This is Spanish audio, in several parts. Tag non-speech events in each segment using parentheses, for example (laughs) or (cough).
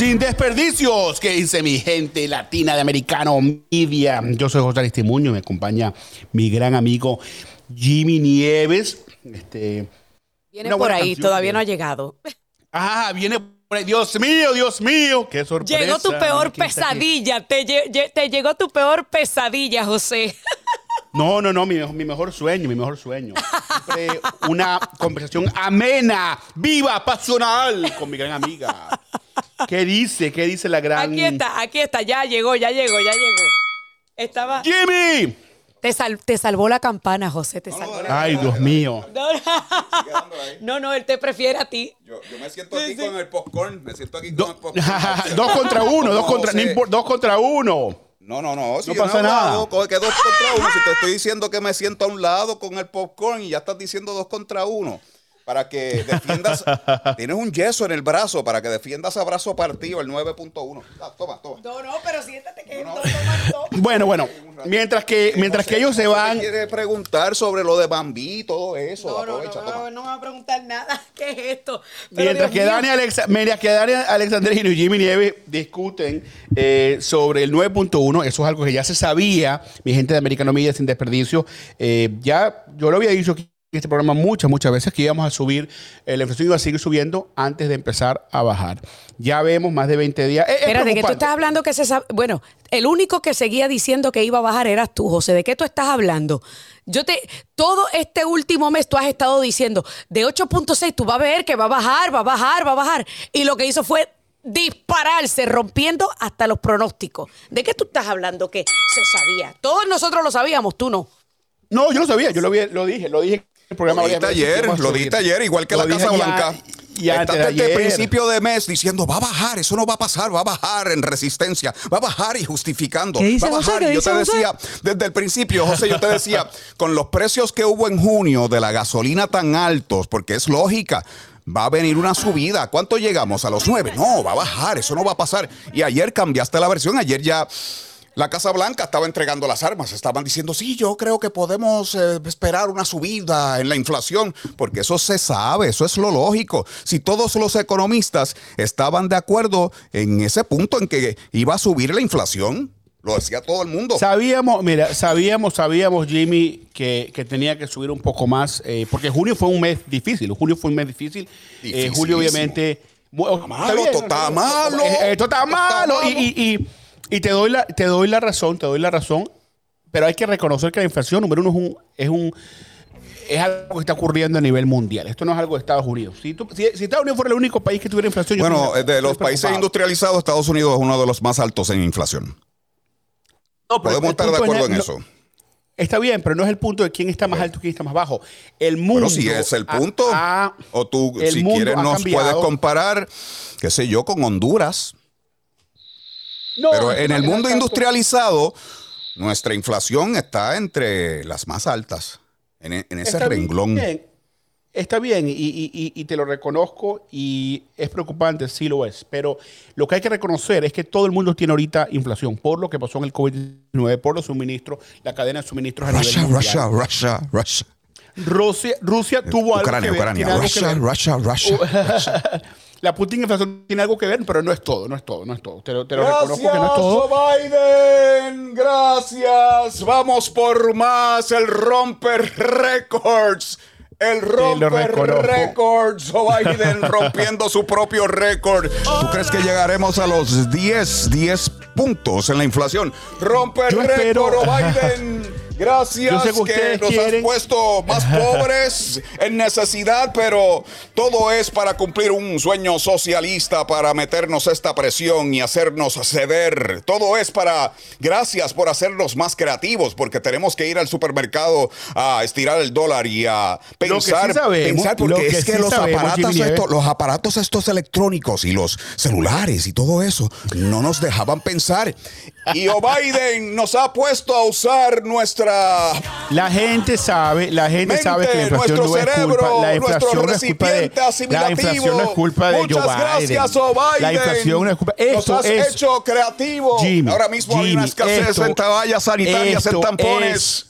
Sin desperdicios, que dice mi gente latina de americano media. Yo soy José Aristimuño, me acompaña mi gran amigo Jimmy Nieves. Este, viene por ahí, todavía no ha llegado. Ah, viene por ahí. Dios mío, Dios mío, qué sorpresa. Llegó tu peor pesadilla, te, te, llegó tu peor pesadilla, José. No, no, no, mi, mi, mejor sueño, mi mejor sueño. Siempre una conversación amena, viva, pasional con mi gran amiga. ¿Qué dice? ¿Qué dice la gran...? Aquí está, aquí está, ya llegó, ya llegó, ya llegó. Estaba... ¡Jimmy! Te, te salvó la campana, José, te salvó Ay, Dios mío. No, no, él te prefiere a ti. Yo, yo me siento aquí con el popcorn, me siento aquí con el popcorn. (laughs) dos contra uno, dos contra, dos contra uno. No, no, no. Si no pasa nada. que dos contra uno. Si te estoy diciendo que me siento a un lado con el popcorn y ya estás diciendo dos contra uno para que defiendas. (laughs) tienes un yeso en el brazo para que defiendas a brazo partido el 9.1. Ah, toma, toma. No, no, pero siéntate que no, Bueno, bueno. Mientras que, mientras que ellos se van. quiere preguntar sobre lo de Bambi y todo eso. No, no, no, no, me va a preguntar nada. (laughs) ¿Qué es esto? mientras, que Dani Alexa, mientras que Dani Alexandrino y Jimmy Nieves discuten eh, sobre el 9.1, eso es algo que ya se sabía, mi gente de Americano Media sin desperdicio. Eh, ya yo lo había dicho aquí este programa muchas, muchas veces que íbamos a subir, eh, la inflación iba a seguir subiendo antes de empezar a bajar. Ya vemos más de 20 días. Espérate, que tú estás hablando que se sabe. Bueno, el único que seguía diciendo que iba a bajar eras tú, José. ¿De qué tú estás hablando? Yo te. Todo este último mes tú has estado diciendo de 8.6, tú vas a ver que va a bajar, va a bajar, va a bajar. Y lo que hizo fue dispararse, rompiendo hasta los pronósticos. ¿De qué tú estás hablando que se sabía? Todos nosotros lo sabíamos, tú no. No, yo lo sabía, yo lo, lo dije, lo dije lo diste ayer, lo diste ayer, igual que la Casa Blanca. Y Estás desde el principio de mes diciendo, va a bajar, eso no va a pasar, va a bajar en resistencia, va a bajar y justificando. va a bajar. yo te decía, desde el principio, José, yo te decía, (laughs) con los precios que hubo en junio de la gasolina tan altos, porque es lógica, va a venir una subida. ¿Cuánto llegamos? A los nueve. No, va a bajar, eso no va a pasar. Y ayer cambiaste la versión, ayer ya la Casa Blanca estaba entregando las armas. Estaban diciendo, sí, yo creo que podemos eh, esperar una subida en la inflación, porque eso se sabe, eso es lo lógico. Si todos los economistas estaban de acuerdo en ese punto en que iba a subir la inflación, lo decía todo el mundo. Sabíamos, mira, sabíamos, sabíamos, Jimmy, que, tenía que subir un poco más, eh, porque junio fue un mes difícil. Junio fue un mes difícil. Eh, julio, obviamente. malo, esto está malo. Esto está malo. y y te doy la, te doy la razón, te doy la razón, pero hay que reconocer que la inflación, número uno, es un, es un es algo que está ocurriendo a nivel mundial. Esto no es algo de Estados Unidos. Si, Estados Unidos fuera el único país que tuviera inflación, bueno, de los países industrializados, Estados Unidos es uno de los más altos en inflación. Podemos estar de acuerdo en eso. Está bien, pero no es el punto de quién está más alto y quién está más bajo. El mundo. Pero si es el punto. o tú, si quieres, nos puedes comparar, qué sé yo, con Honduras. Pero en el mundo industrializado, nuestra inflación está entre las más altas, en, e, ese renglón. Está bien, y, te lo reconozco, y es preocupante, sí lo es, pero lo que hay que reconocer es que todo el mundo tiene ahorita inflación por lo que pasó en el COVID-19, por los suministros, la cadena de suministros a Russia, nivel Russia, Russia, Russia. Rusia, Rusia tuvo algo que ver. Ucrania, Russia, Russia, (laughs) Russia. (laughs) la Putin inflación tiene algo que ver, pero no es todo, no es todo, no es todo. Te, lo reconozco que no es todo. Biden, gracias. Vamos por más. El romper records. El romper records. Biden (laughs) rompiendo su propio récord. ¿Tú crees que llegaremos a los 10, 10 puntos en la inflación? Romper récord, Biden. (laughs) Gracias que, nos has puesto más (laughs) pobres en necesidad, pero todo es para cumplir un sueño socialista, para meternos esta presión y hacernos ceder. Todo es para, gracias por hacernos más creativos, porque tenemos que ir al supermercado a estirar el dólar y a pensar, pensar porque es que, los, aparatos estos, los aparatos estos electrónicos y los celulares y todo eso no nos dejaban pensar. Y Biden nos ha puesto a usar nuestra La gente sabe, la gente Mente, sabe que la inflación nuestro no es cerebro, culpa, la nuestro inflación no es culpa de la inflación no es culpa de Muchas Joe Biden. gracias, Joe Biden. La inflación no es culpa. Nos Esto has es hecho creativo. Jimmy, Ahora mismo hay una Jimmy, escasez esto- en toallas sanitarias, en tampones. es-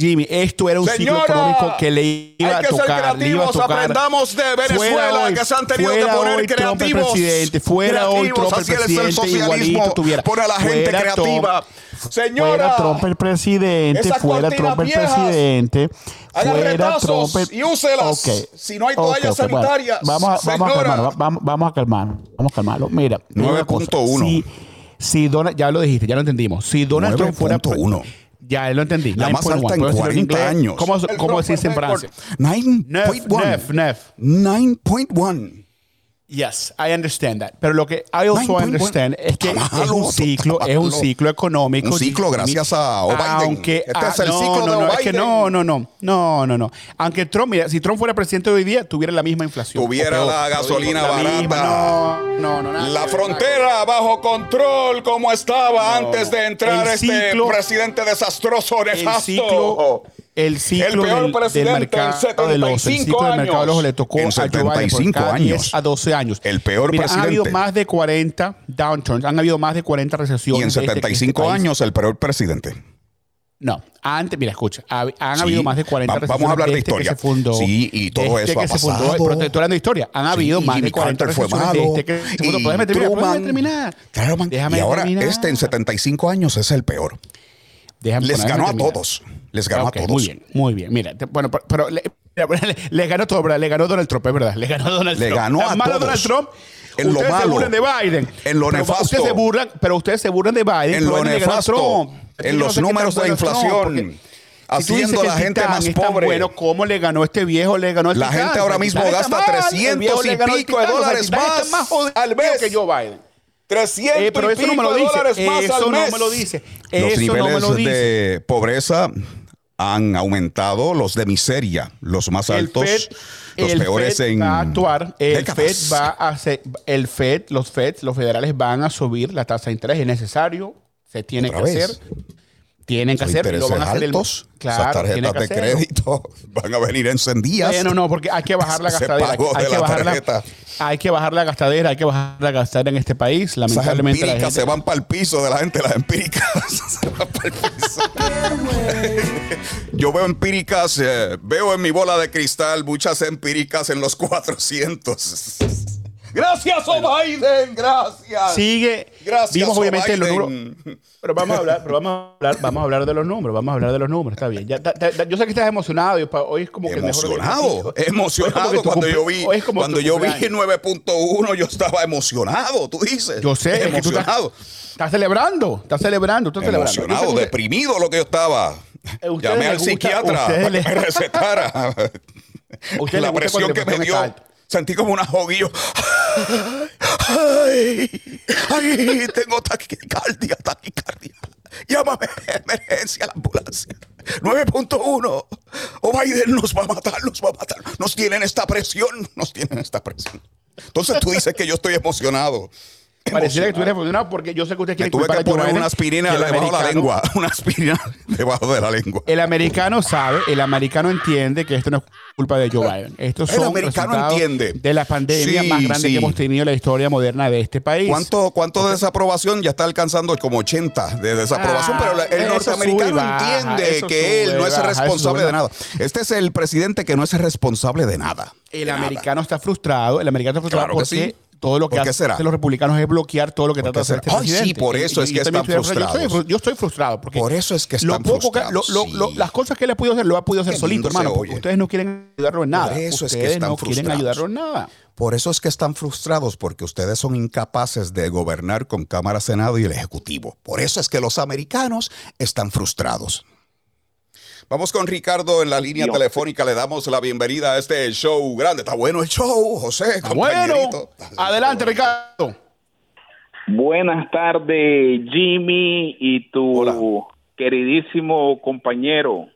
Jimmy, esto era un ciclo Señora, económico que le iba hay a que ser tocar, le iba a creativos, tocar. aprendamos de Venezuela, hoy, que se han tenido que poner creativos. presidente, fuera hoy Trump el es el presidente, socialismo, igualito tuviera. pone a la gente Fuera creativa. Trump, Señora, fuera Trump el presidente, fuera Trump el viejas, presidente, haga fuera retazos Trump el- y úselas. Ok, Si no hay toallas ok, bueno, sanitarias, vamos, a, vamos a calmarlo, vamos, vamos a calmarlo, vamos a calmarlo. Mira, digo una cosa, 9.1. Si, si Donald, ya lo dijiste, ya lo entendimos. Si Donald Trump fuera 9.1. ya lo entendí. La más 9.1, alta en puedo decirlo 40 inglés. años. ¿Cómo, cómo Roper decirse en. Francia? 9.1. Nef, nef. 9.1. Yes, I understand that. Pero lo que I also 9.1. understand es que es un ciclo, es un ciclo económico. Un ciclo gracias a Biden. Aunque Este ah, es el no, ciclo no, de no, es que no, no, no, no, no, no. Aunque Trump, mira, si Trump fuera presidente hoy día, tuviera la misma inflación. Tuviera peor. la Lo digo, gasolina la barata. misma, No, no, no. nada La frontera bajo control como estaba antes de entrar el este ciclo- presidente desastroso, el nefasto. ciclo, el ciclo peor del, del presidente en mercado de los, el 75 ciclo del mercado de los años. le tocó En a Joe Biden por 75 cada años. 10 a 12 años. El peor Mira, Han habido presidente. más de 40 downturns, han habido más de 40 recesiones. Y en de este- de este 75 años, el peor presidente. No, antes, mira, escucha, han Sí, habido más de 40 va- vamos a hablar de desde historia. Que se fundó, Sí, y todo desde eso que ha se fundó, pasado. pero te estoy hablando de historia. Han habido Sí, más de Jimmy 40 Carter fue recesiones malo. desde que se fundó. y déjame terminar. Claro, man. Déjame y ahora terminar. este en 75 años es el peor. Déjame Les ganó a terminar. todos. Les ganó Ok, a todos. Muy bien, muy bien. Mira, te- bueno, pero, pero le, (laughs) le- le ganó todo, ¿verdad? Le ganó Donald Trump, es verdad. Le ganó Donald Le Trump. ganó a malo todos. Donald Trump. En lo ustedes se malo. burlan de Biden. En lo nefasto. Ustedes se burlan, pero ustedes se burlan de Biden. En lo Biden le nefasto. En Yo no los sé números de inflación. si tú Haciendo dices a la gente más pobre. Bueno, ¿cómo le ganó este viejo? Le ganó el La Titán. gente ahora mismo gasta está mal. El 300 viejo le y pico de dólares más más al mes. que Joe Biden. 300 Eh, pero y eso no me pico lo dice. dólares más Eso al no mes. me lo dice. Los Eso no me niveles lo dice. de pobreza han aumentado, los de miseria, los más altos, el Fed, los el peores Fed en va a actuar, el décadas. Fed va a hacer, el Fed, los Fed, los federales van a subir la tasa de interés, es necesario, se tiene Otra que vez. hacer, tienen que Los hacer, lo van a hacer el- altos, claro, esas tarjetas que de hacerlo. crédito (laughs) van a venir encendidas. Bueno, no, porque hay que bajar la gastadera. Hay, que la bajar la, hay que bajar la gastadera, hay que bajar la gastadera en este país. Lamentablemente la empíricas gente, se van para el piso de la gente, las empíricas (laughs) se van para el piso. Yo veo empíricas, eh, veo en mi bola de cristal muchas empíricas en los 400. Gracias, oh Biden, gracias. sigue. Gracias, Vimos obviamente los Biden. números. Pero vamos a hablar, pero vamos a hablar, vamos a hablar de los números, vamos a hablar de los números, está bien. Ya, ta- ta- yo sé que estás emocionado y hoy es como que el mejor Emocionado, emocionado cuando yo vi hoy es como cuando yo vi cumpleaños. 9.1 yo estaba emocionado, tú dices. Yo sé, es que tú estás, emocionado. estás celebrando, estás celebrando, estás celebrando. Emocionado, que usted- deprimido lo que yo estaba. Eh, Llamé al gusta- psiquiatra para que me recetara. La presión que me dio. Sentí como un ahoguillo. Ay, ay, tengo taquicardia, taquicardia. Llámame emergencia la ambulancia. 9.1. O Biden nos va a matar, nos va a matar. Nos tienen esta presión, nos tienen esta presión. Entonces tú dices que yo estoy emocionado. Pareciera que estuvieras emocionado porque yo sé que usted Me quiere tuve que poner una aspirina debajo de la lengua. (laughs) Una aspirina debajo de la lengua. El americano sabe, el americano entiende que esto no es culpa de Joe Biden. Estos El son americano entiende. de la pandemia Sí, más grande sí. que hemos tenido en la historia moderna de este país. ¿Cuánto, ¿Cuánto de desaprobación? Ya está alcanzando como 80 de desaprobación, Ah, pero el eso norteamericano baja, entiende que él no es baja, responsable de nada. Este es el presidente que no es responsable de nada. El De nada. americano está frustrado, el americano está frustrado Claro que porque sí. Todo lo que ¿Por qué hacen será? los republicanos es bloquear todo lo que ¿Por trata de hacer este sí, por eso y- es y que están. Yo estoy, frustrados. fru- yo estoy frustrado porque Por eso es que lo están poco que- lo- lo- frustrados, sí. las cosas que él ha podido hacer, lo ha podido hacer Qué solito, hermano. ustedes no quieren ayudarlo en nada. Por eso es que ustedes están no quieren frustrados. ayudarlo en nada. Por eso es que están frustrados, porque ustedes son incapaces de gobernar con Cámara, Senado y el Ejecutivo. Por eso es que los americanos están frustrados. Vamos con Ricardo en la línea Dios. telefónica. Le damos la bienvenida a este show grande. Está bueno el show, José. Bueno, compañerito. adelante, Ricardo. Buenas tardes, Jimmy y tu Hola. queridísimo compañero.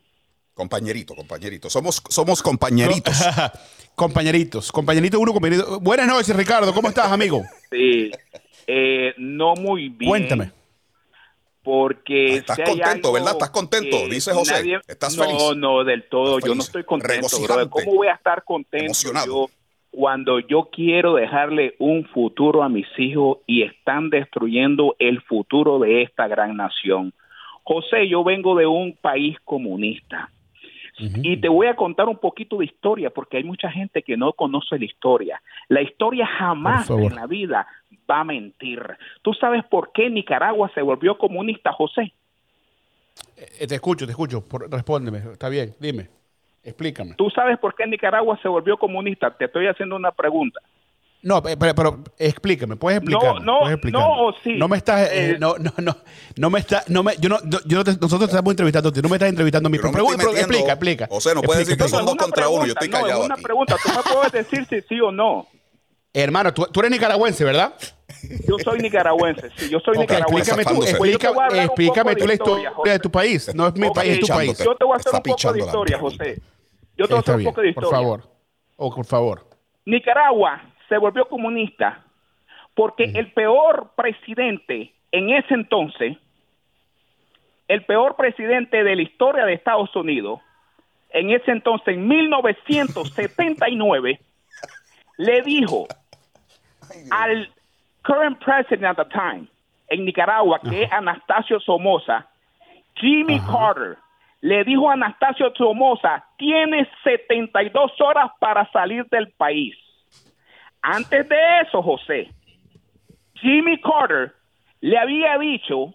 Compañerito, compañerito. Somos, somos compañeritos. (laughs) compañeritos, compañeritos uno, compañerito. Buenas noches, Ricardo. ¿Cómo estás, amigo? Sí, eh, no muy bien. Cuéntame. Porque Estás si hay contento, ¿verdad? Estás contento, dice José. nadie- Estás no, feliz. no, del todo. Estás Yo no estoy contento. ¿Cómo voy a estar contento Emocionado. yo cuando yo quiero dejarle un futuro a mis hijos y están destruyendo el futuro de esta gran nación? José, yo vengo de un país comunista. Y te voy a contar un poquito de historia, porque hay mucha gente que no conoce la historia. La historia jamás en la vida va a mentir. ¿Tú sabes por qué Nicaragua se volvió comunista, José? Eh, te escucho, te escucho. Por- respóndeme. Está bien, dime. Explícame. ¿Tú sabes por qué Nicaragua se volvió comunista? Te estoy haciendo una pregunta. No, pe- pero, pero explícame, puedes explicar. no, no, o sí. No me estás, eh, Eh, no, no, no, no me está, no me, yo no, yo no te- nosotros te estamos entrevistando, a ti, no me estás entrevistando a mí. No Pero pregunta, explica, explica. José, no puedes decir que son dos contra uno, yo estoy no, callado es una aquí. pregunta. Tú me puedes decir si sí o no. Hermano, tú, tú eres nicaragüense, ¿verdad? Yo soy nicaragüense. Sí, yo soy nicaragüense. explícame tú. Pues explica- explícame tú la de historia José. de tu país. No es mi país, es tu país. Yo te voy a hacer un poco de historia. José. Yo te voy a hacer un poco de por historia. favor. Oh, por favor. Nicaragua se volvió comunista porque el peor presidente en ese entonces, el peor presidente de la historia de Estados Unidos, en ese entonces, en 1979, le dijo al current president at the time en Nicaragua, que es Anastasio Somoza, Jimmy Carter, le dijo a Anastasio Somoza, tienes 72 horas para salir del país. Antes de eso, José, Jimmy Carter le había dicho,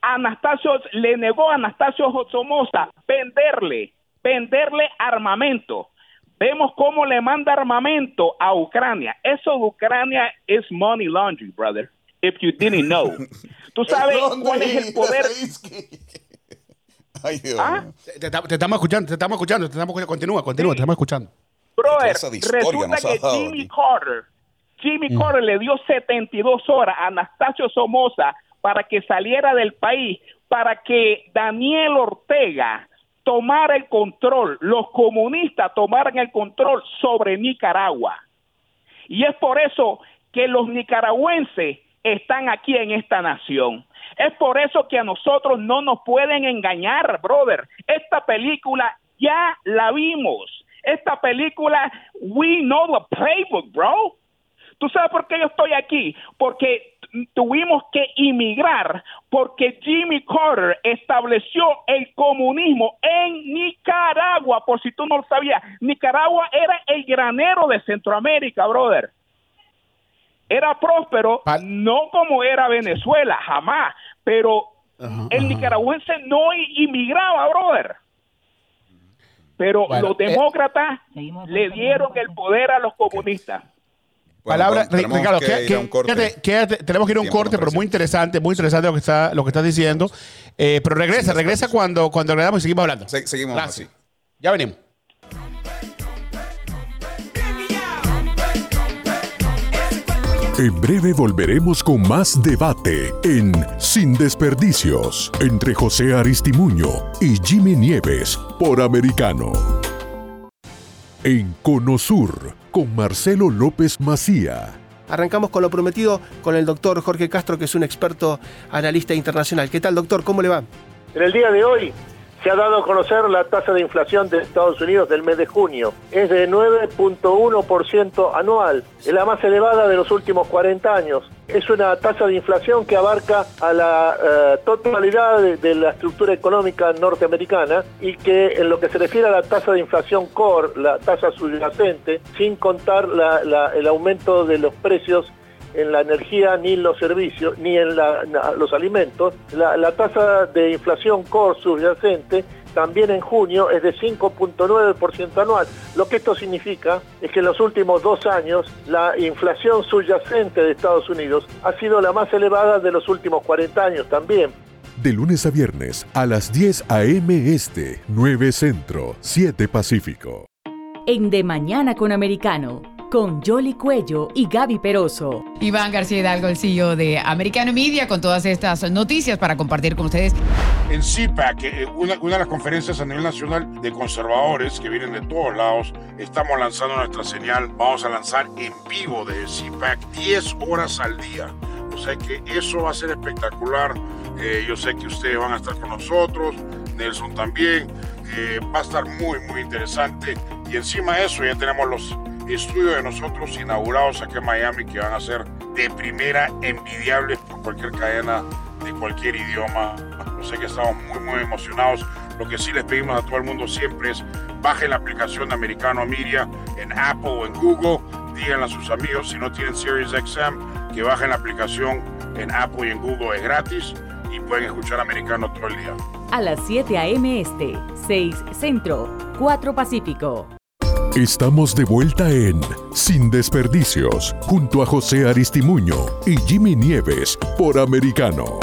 Anastasio le negó a Anastasio Somoza venderle, venderle armamento. Vemos cómo le manda armamento a Ucrania. Eso de Ucrania es money laundry, brother. If you didn't know. (laughs) ¿Tú sabes cuál es el poder? (laughs) Ay, Dios ¿Ah? Te, te- te estamos escuchando, te estamos escuchando, te estamos escuchando. Continúa, continúa, te estamos escuchando. Brother, resulta que Jimmy aquí? Carter, Jimmy Carter le dio 72 horas a Anastasio Somoza para que saliera del país, para que Daniel Ortega tomara el control, los comunistas tomaran el control sobre Nicaragua. Y es por eso que los nicaragüenses están aquí en esta nación. Es por eso que a nosotros no nos pueden engañar, brother. Esta película ya la vimos. Esta película, we know the playbook, bro. ¿Tú sabes por qué yo estoy aquí? Porque tuvimos que inmigrar porque Jimmy Carter estableció el comunismo en Nicaragua, por si tú no lo sabías. Nicaragua era el granero de Centroamérica, brother. Era próspero, no como era Venezuela, jamás, pero el nicaragüense no inmigraba, brother. Pero Bueno, los eh, demócratas le dieron el poder a los comunistas. Palabra, Ricardo, que quédate- quédate, tenemos que ir a un Tiempo corte, pero muy interesante, muy interesante lo que está, lo que estás diciendo. Eh, pero regresa, regresa cuando, cuando regresamos y seguimos hablando. Se- seguimos Gracias. así. Ya venimos. En breve volveremos con más debate en Sin Desperdicios entre José Aristimuño y Jimmy Nieves por Americano. En Conosur con Marcelo López Macía. Arrancamos con lo prometido con el doctor Jorge Castro, que es un experto analista internacional. ¿Qué tal, doctor? ¿Cómo le va? En el día de hoy se ha dado a conocer la tasa de inflación de Estados Unidos del mes de junio. Es de 9.1% anual, es la más elevada de los últimos 40 años. Es una tasa de inflación que abarca a la eh, totalidad de, la estructura económica norteamericana y que en lo que se refiere a la tasa de inflación core, la tasa subyacente, sin contar el aumento de los precios en la energía ni en los servicios ni en la- na- los alimentos. La, la tasa de inflación core subyacente también en junio es de 5.9% anual. Lo que esto significa es que en los últimos dos años la inflación subyacente de Estados Unidos ha sido la más elevada de los últimos 40 años también. De lunes a viernes a las 10 a.m. Este, 9 Centro, 7 Pacífico. En De Mañana con Americano, con Jolly Cuello y Gaby Peroso. Iván García Hidalgo, el CEO de Americano Media, con todas estas noticias para compartir con ustedes. En CPAC, eh, una, una de las conferencias a nivel nacional de conservadores que vienen de todos lados, estamos lanzando nuestra señal. Vamos a lanzar en vivo de CPAC 10 horas al día O sea que eso va a ser espectacular. Eh, yo sé que ustedes van a estar con nosotros, Nelson también. Eh, va a estar muy, muy interesante. Y encima de eso ya tenemos los estudios de nosotros inaugurados aquí en Miami que van a ser de primera, envidiables por cualquier cadena de cualquier idioma. Yo sé que estamos muy, muy emocionados. Lo que sí les pedimos a todo el mundo siempre es bajen la aplicación de Americano Media en Apple o en Google. Díganle a sus amigos si no tienen Sirius XM que bajen la aplicación en Apple y en Google. Es gratis y pueden escuchar Americano todo el día. A las 7 a.m. Este, 6 Centro, 4 Pacífico. Estamos de vuelta en Sin Desperdicios, junto a José Aristimuño y Jimmy Nieves por Americano.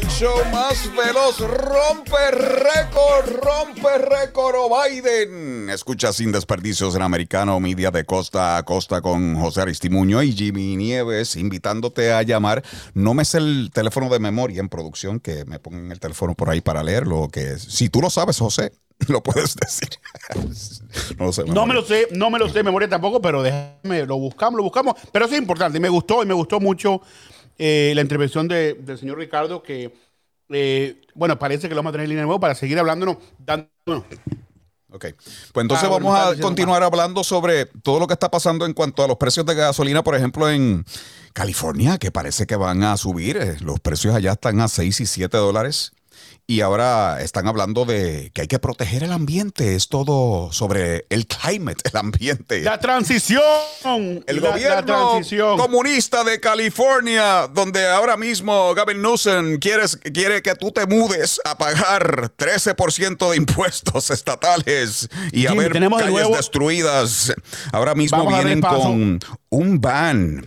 El show más veloz rompe récord, rompe récord o Biden. Escucha sin desperdicios en americano, media de costa a costa con José Aristimuño y Jimmy Nieves, invitándote a llamar. No me sé el teléfono de memoria en producción, que me pongan el teléfono por ahí para leerlo. Que si tú lo sabes, José, (laughs) lo puedes decir. (laughs) no lo sé. No me lo sé, no me lo sé de memoria tampoco, pero déjame, lo buscamos, lo buscamos. Pero eso es importante, y me gustó, y me gustó mucho eh, la intervención de- del señor Ricardo, que, eh, bueno, parece que lo vamos a tener en línea de nuevo para seguir hablándonos, dándonos. Ok. Pues entonces Ah, bueno, vamos a continuar hablando sobre todo lo que está pasando en cuanto a los precios de gasolina, por ejemplo, en California, que parece que van a subir. Eh, Los precios allá están a 6 y 7 dólares. Y ahora están hablando de que hay que proteger el ambiente. Es todo sobre el climate, el ambiente. La transición. El la, gobierno la transición. comunista de California, donde ahora mismo Gavin Newsom quieres- quiere que tú te mudes a pagar 13% de impuestos estatales y a ver calles nuevo- destruidas. Ahora mismo Vamos vienen con un ban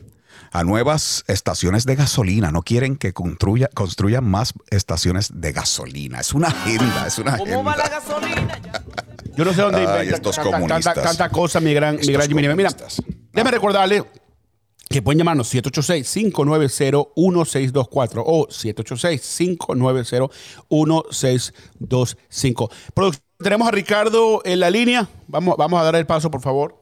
a nuevas estaciones de gasolina. No quieren que construya- construyan más estaciones de gasolina. Es una agenda, es una agenda. (laughs) Yo no sé dónde Ay, inventan estos tanta, comunistas. tanta, tanta cosa, mi gran, mi gran Jimmy. Mira, déjame recordarle que pueden llamarnos 786-590-1624 o 786-590-1625. Producción, Tenemos a Ricardo en la línea. Vamos, vamos a dar el paso, por favor.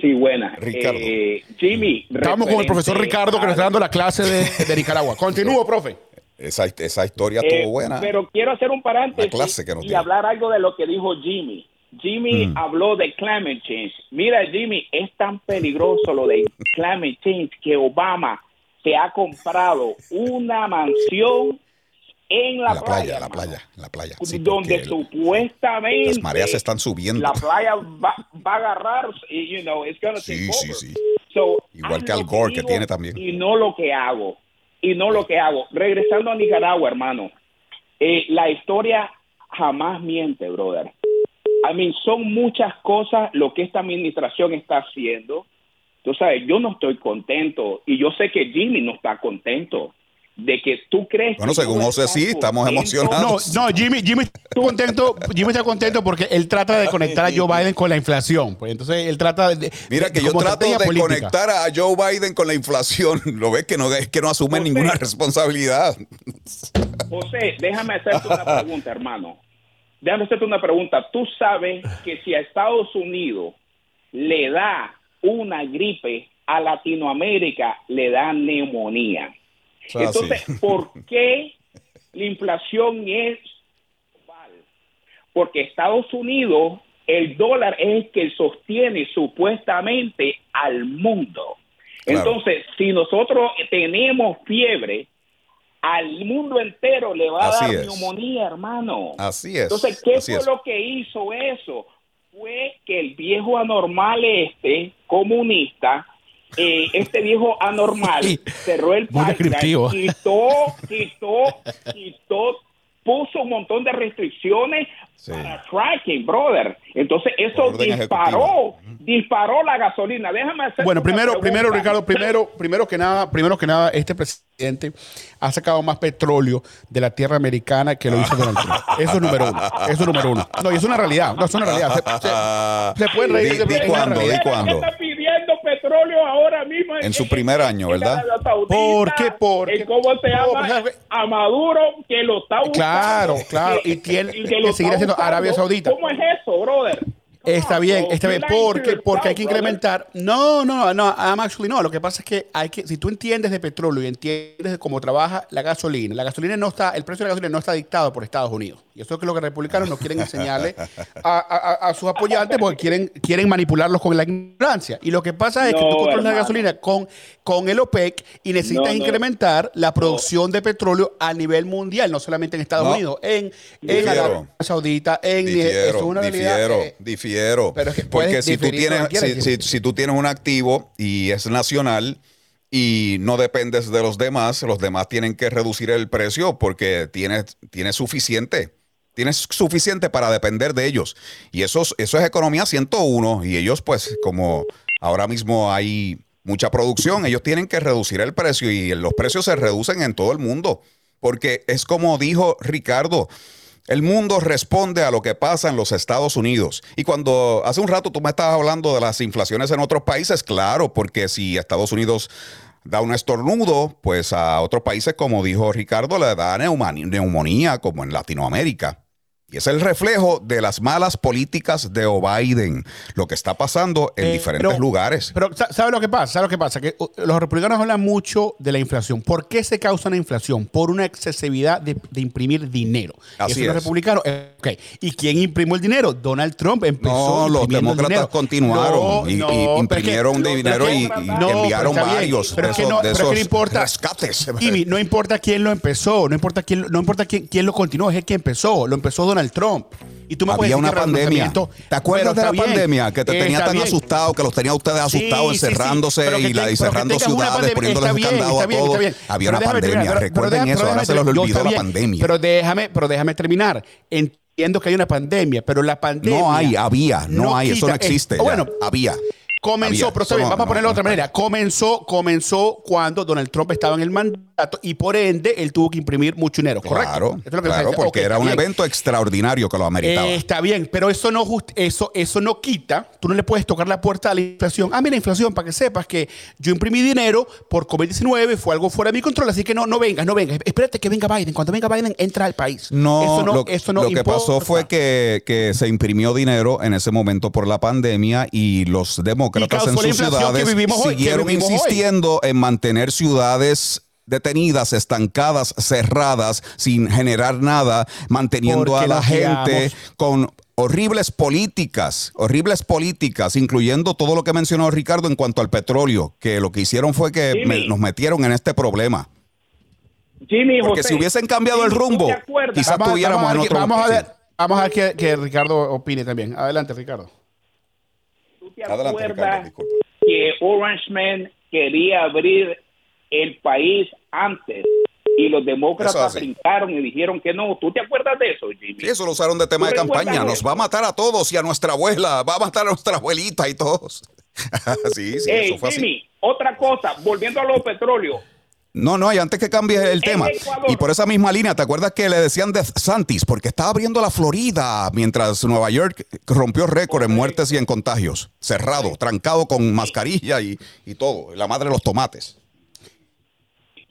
Sí, buena. Ricardo. Eh, Jimmy. Estamos con el profesor Ricardo que nos está dando la clase de, de Nicaragua. (laughs) Continúo, profe. Esa, esa historia Eh, estuvo buena. Pero quiero hacer un paréntesis clase que y hablar algo de lo que dijo Jimmy. Jimmy Mm. habló de climate change. Mira, Jimmy, es tan peligroso lo de climate change que Obama se ha comprado una mansión en la, playa, en la playa, la playa. Sí, donde supuestamente las mareas están subiendo. la playa va, va a agarrar, y, you know, it's gonna Sí, take sí, over. sí. So, Igual que Al Gore, que tiene también. Y no lo que hago. Y no lo que hago. Regresando a Nicaragua, hermano. eh, la historia jamás miente, brother. I mean, son muchas cosas lo que esta administración está haciendo. Tú sabes, yo no estoy contento y yo sé que Jimmy no está contento de que tú crees Bueno, que según José, sí, estamos emocionados. No, no, Jimmy, Jimmy está contento, Jimmy está contento porque él trata de (laughs) conectar a Joe Biden con la inflación. Pues entonces él trata de. Mira de- que yo trato de política. conectar a Joe Biden con la inflación. (laughs) Lo ves que no es que no asume José. ninguna responsabilidad. José, déjame hacerte una (laughs) pregunta, hermano. Déjame hacerte una pregunta. Tú sabes que si a Estados Unidos le da una gripe, a Latinoamérica le da neumonía. Así. Entonces, ¿por qué la inflación es global? Porque Estados Unidos, el dólar es el que sostiene supuestamente al mundo. Claro. Entonces, si nosotros tenemos fiebre, al mundo entero le va a dar es. neumonía, hermano. Así es. Entonces, ¿qué así fue es. lo que hizo eso? Fue que el viejo anormal este, comunista, eh, este viejo anormal, cerró el pipeline, quitó, quitó, quitó, puso un montón de restricciones Sí. para fracking, brother. Entonces, eso disparó, disparó la gasolina. Déjame hacer Bueno, primero, pregunta. primero, Ricardo, primero, primero que nada, primero que nada, este presidente ha sacado más petróleo de la tierra americana que lo hizo Donald Trump. Eso es número uno. Eso es número uno. No, y es una realidad. No, es una realidad. Se, se- se pueden reír. De- una cuándo, cuándo. Petróleo ahora mismo En su (laughs) primer año, ¿verdad? Saudita, ¿Por qué? ¿Por qué? ¿Cómo se No, llama? pues, A Maduro, que lo está buscando. Claro, (laughs) claro, y tiene que que lo seguir está haciendo buscando. Arabia Saudita. ¿Cómo es eso, brother? Está bien, está bien, porque, porque hay que incrementar. No, no, no, I'm actually no. Lo que pasa es que hay que, si tú entiendes de petróleo y entiendes de cómo trabaja la gasolina, la gasolina no está, el precio de la gasolina no está dictado por Estados Unidos. Y eso es lo que los republicanos no quieren enseñarle a, a- a- a sus apoyantes porque quieren, quieren manipularlos con la ignorancia. Y lo que pasa es que No, tú controlas la hermano. gasolina con, con el OPEC y necesitas No, no. incrementar la producción de petróleo a nivel mundial, no solamente en Estados No. Unidos, en, en Difiero. Arabia Saudita, en eso es Difiero, una realidad, difiero, eh, difiero. pero es que Porque si tú, tienes, si, si- si tú tienes un activo y es nacional y no dependes de los demás, los demás tienen que reducir el precio porque tienes, tienes suficiente. Tienes suficiente para depender de ellos. Y eso, es- eso es economía 101. Y ellos, pues, como ahora mismo hay mucha producción, ellos tienen que reducir el precio y los precios se reducen en todo el mundo. Porque es como dijo Ricardo, el mundo responde a lo que pasa en los Estados Unidos. Y cuando hace un rato tú me estabas hablando de las inflaciones en otros países, claro, porque si Estados Unidos da un estornudo, pues a otros países, como dijo Ricardo, le da neumonía, como en Latinoamérica. Y es el reflejo de las malas políticas de Biden, lo que está pasando en Eh, diferentes pero- lugares. Pero sa- ¿sabe lo que pasa? ¿Sabe lo que pasa? Que uh, los republicanos hablan mucho de la inflación. ¿Por qué se causa una inflación? Por una excesividad de, de imprimir dinero. Así Eso los es. republicanos. eh, ok. ¿Y quién imprimió el dinero? Donald Trump empezó. No, los demócratas continuaron No, y, y no, pero es que- imprimieron pero es dinero y, y no, enviaron pero bien, varios pero de es que esos, no- de pero es que no esos importa. rescates. Jimmy, no importa quién lo empezó, no importa quién, no importa quién, quién lo continuó, es el que empezó, lo empezó Donald Trump. Y tú me puedes Había una pandemia. ¿Te acuerdas de la bien, pandemia? Que te tenía tan bien. asustado, que los tenía ustedes asustados, sí, encerrándose y, la, y cerrando ciudades, el bien, candado a todos. Había Pero una pandemia. terminar, pero- pero Recuerden eso, pero ahora se yo olvidó la pandemia. Pero déjame, pero déjame terminar. Entiendo que hay una pandemia, pero la pandemia. No hay, había, no, hay, eso no existe. eh, ya. bueno, había. Comenzó, Había. pero está bien, no- vamos a no- ponerlo de otra manera. Comenzó, comenzó cuando Donald Trump estaba en el mandato y por ende él tuvo que imprimir mucho dinero, ¿correcto? Claro, Esto es lo que claro, porque era un bien. evento extraordinario que lo ameritaba. Eh, está bien, pero eso no just- eso, eso no quita, tú no le puedes tocar la puerta a la inflación. Ah, mira, inflación, para que sepas que yo imprimí dinero por COVID-19, fue algo fuera de mi control, así que no, no vengas, no vengas. Espérate que venga Biden. Cuando venga Biden, entra al país. No, eso no, lo, eso no lo que pasó fue que, que se imprimió dinero en ese momento por la pandemia y los demócratas causó en la sus que ciudades hoy, que siguieron hoy. insistiendo en mantener ciudades detenidas, estancadas, cerradas, sin generar nada, manteniendo Porque a la gente con horribles políticas, horribles políticas, incluyendo todo lo que mencionó Ricardo en cuanto al petróleo, que lo que hicicieron fue que me- nos metieron en este problema. Jimmy, Porque José, si hubiesen cambiado el Jimmy, ¿tú rumbo, quizás Vamos tuviéramos vamos a en ver que- otro Vamos a ver, vamos a ver que, que Ricardo opine también. Adelante, Ricardo. ¿Tú te Adelante, acuerdas Ricardo, disculpa. que Orange Man quería abrir el país antes y los demócratas brincaron y dijeron que no? ¿Tú te acuerdas de eso, Jimmy? Sí, eso lo usaron de tema ¿Tú de campaña. Nos va a matar a todos y a nuestra abuela. Va a matar a nuestra abuelita y todos. (laughs) sí, sí, Ey, eso fue así. Jimmy, otra cosa, volviendo a los petróleos. No, no, y antes que cambies el tema, y por esa misma línea, ¿te acuerdas que le decían de Santis? Porque estaba abriendo la Florida mientras Nueva York rompió récord en muertes y en contagios. Cerrado, trancado con mascarilla y, y todo. La madre de los tomates.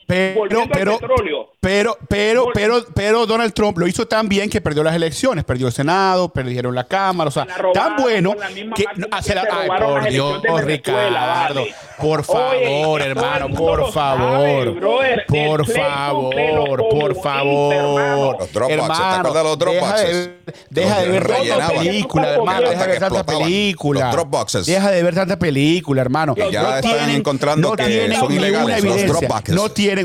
Pero, pero, petróleo. pero, pero, pero, pero Donald Trump lo hizo tan bien que perdió las elecciones, perdió el Senado, perdieron la Cámara, o sea, La robaron tan bueno que máquina no, que se la- se ay, robaron por las Dios, Ricardo, vale. por favor, hermano, por favor, sabe, brother. por favor, por favor, hermano. Los Dropboxes, ¿te hermano, acuerdas de los deja Dropboxes? de, deja de Los ver tanta película, hermano, deja de ver tanta película, Los Dropboxes. deja de ver tanta película, hermano, Que ya no están tienen, encontrando que son ilegales, los no tienen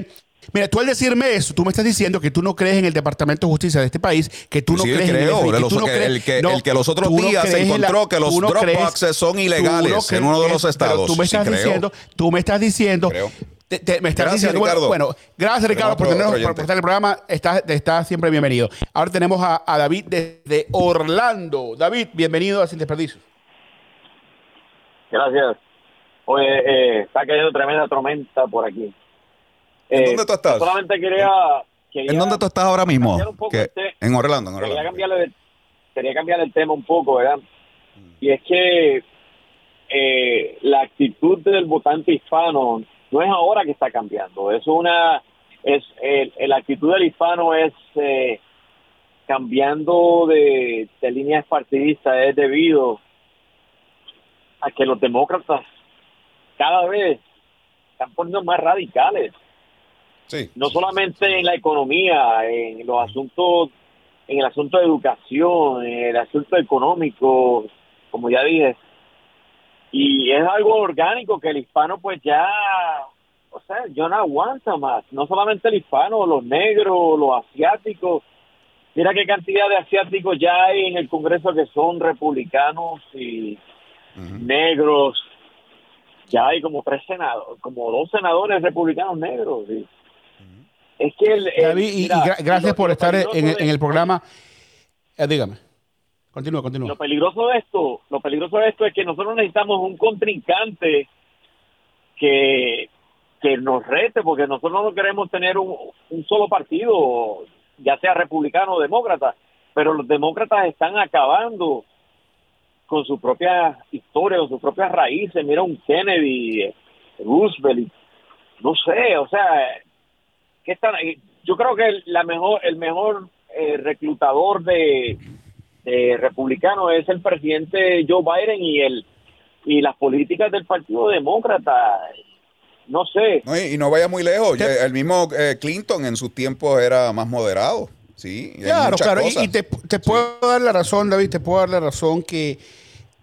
Mira, tú al decirme eso, tú me estás diciendo que tú no crees en el Departamento de Justicia de este país, que tú no Sí, crees en el FBI, que los- tú no que crees- el, que, no, el que los otros no días se crees en la- encontró que los no Dropboxes son ilegales crees en uno de los estados. Pero tú me Sí, estás creo. diciendo, tú me estás diciendo, Creo. te- te- me estás Gracias, diciendo, bueno, Ricardo. bueno, gracias Ricardo por tenernos, por estar en el programa, estás, estás siempre bienvenido. Ahora tenemos a, a David desde Orlando. David, bienvenido a Sin Desperdicios. Gracias. Oye, eh, está cayendo tremenda tormenta por aquí. ¿En Eh, dónde tú estás? Solamente quería... quería ¿En dónde tú estás ahora mismo? Que- en Orlando, en Quería cambiarle, quería el tema un poco, ¿verdad? Y es que eh, la actitud del votante hispano no es ahora que está cambiando, es una, es el, la actitud del hispano es eh, cambiando de, de líneas partidistas, es debido a que los demócratas cada vez están poniendo más radicales. Sí. No solamente en la economía, en los asuntos, en el asunto de educación, en el asunto económico, como ya dije. Y es algo orgánico que el hispano pues ya, o sea, yo no aguanta más. No solamente el hispano, los negros, los asiáticos. Mira qué cantidad de asiáticos ya hay en el Congreso que son republicanos y negros. Ya hay como tres senadores, como dos senadores republicanos negros. y- Es que el, el- David, y, y mira, gra- gracias lo- por lo estar en, peligroso de- en el programa. Eh, dígame. Continúa, continúa. Lo peligroso de esto, lo peligroso de esto es que nosotros necesitamos un contrincante que, que nos rete, porque nosotros no queremos tener un, un solo partido, ya sea republicano o demócrata, pero los demócratas están acabando con su propia historia, con sus propias raíces. Mira un Kennedy, eh, Roosevelt, no sé, o sea, ¿qué están ahí? Yo creo que el- la mejor, el mejor eh, reclutador de, de republicano es el presidente Joe Biden y el y las políticas del Partido Demócrata. No sé. No, y, y no vaya muy lejos. El mismo eh, Clinton en sus tiempos era más moderado. Sí, Claro, claro. Y, cosas. y te, te puedo dar la razón, David, te puedo dar la razón que.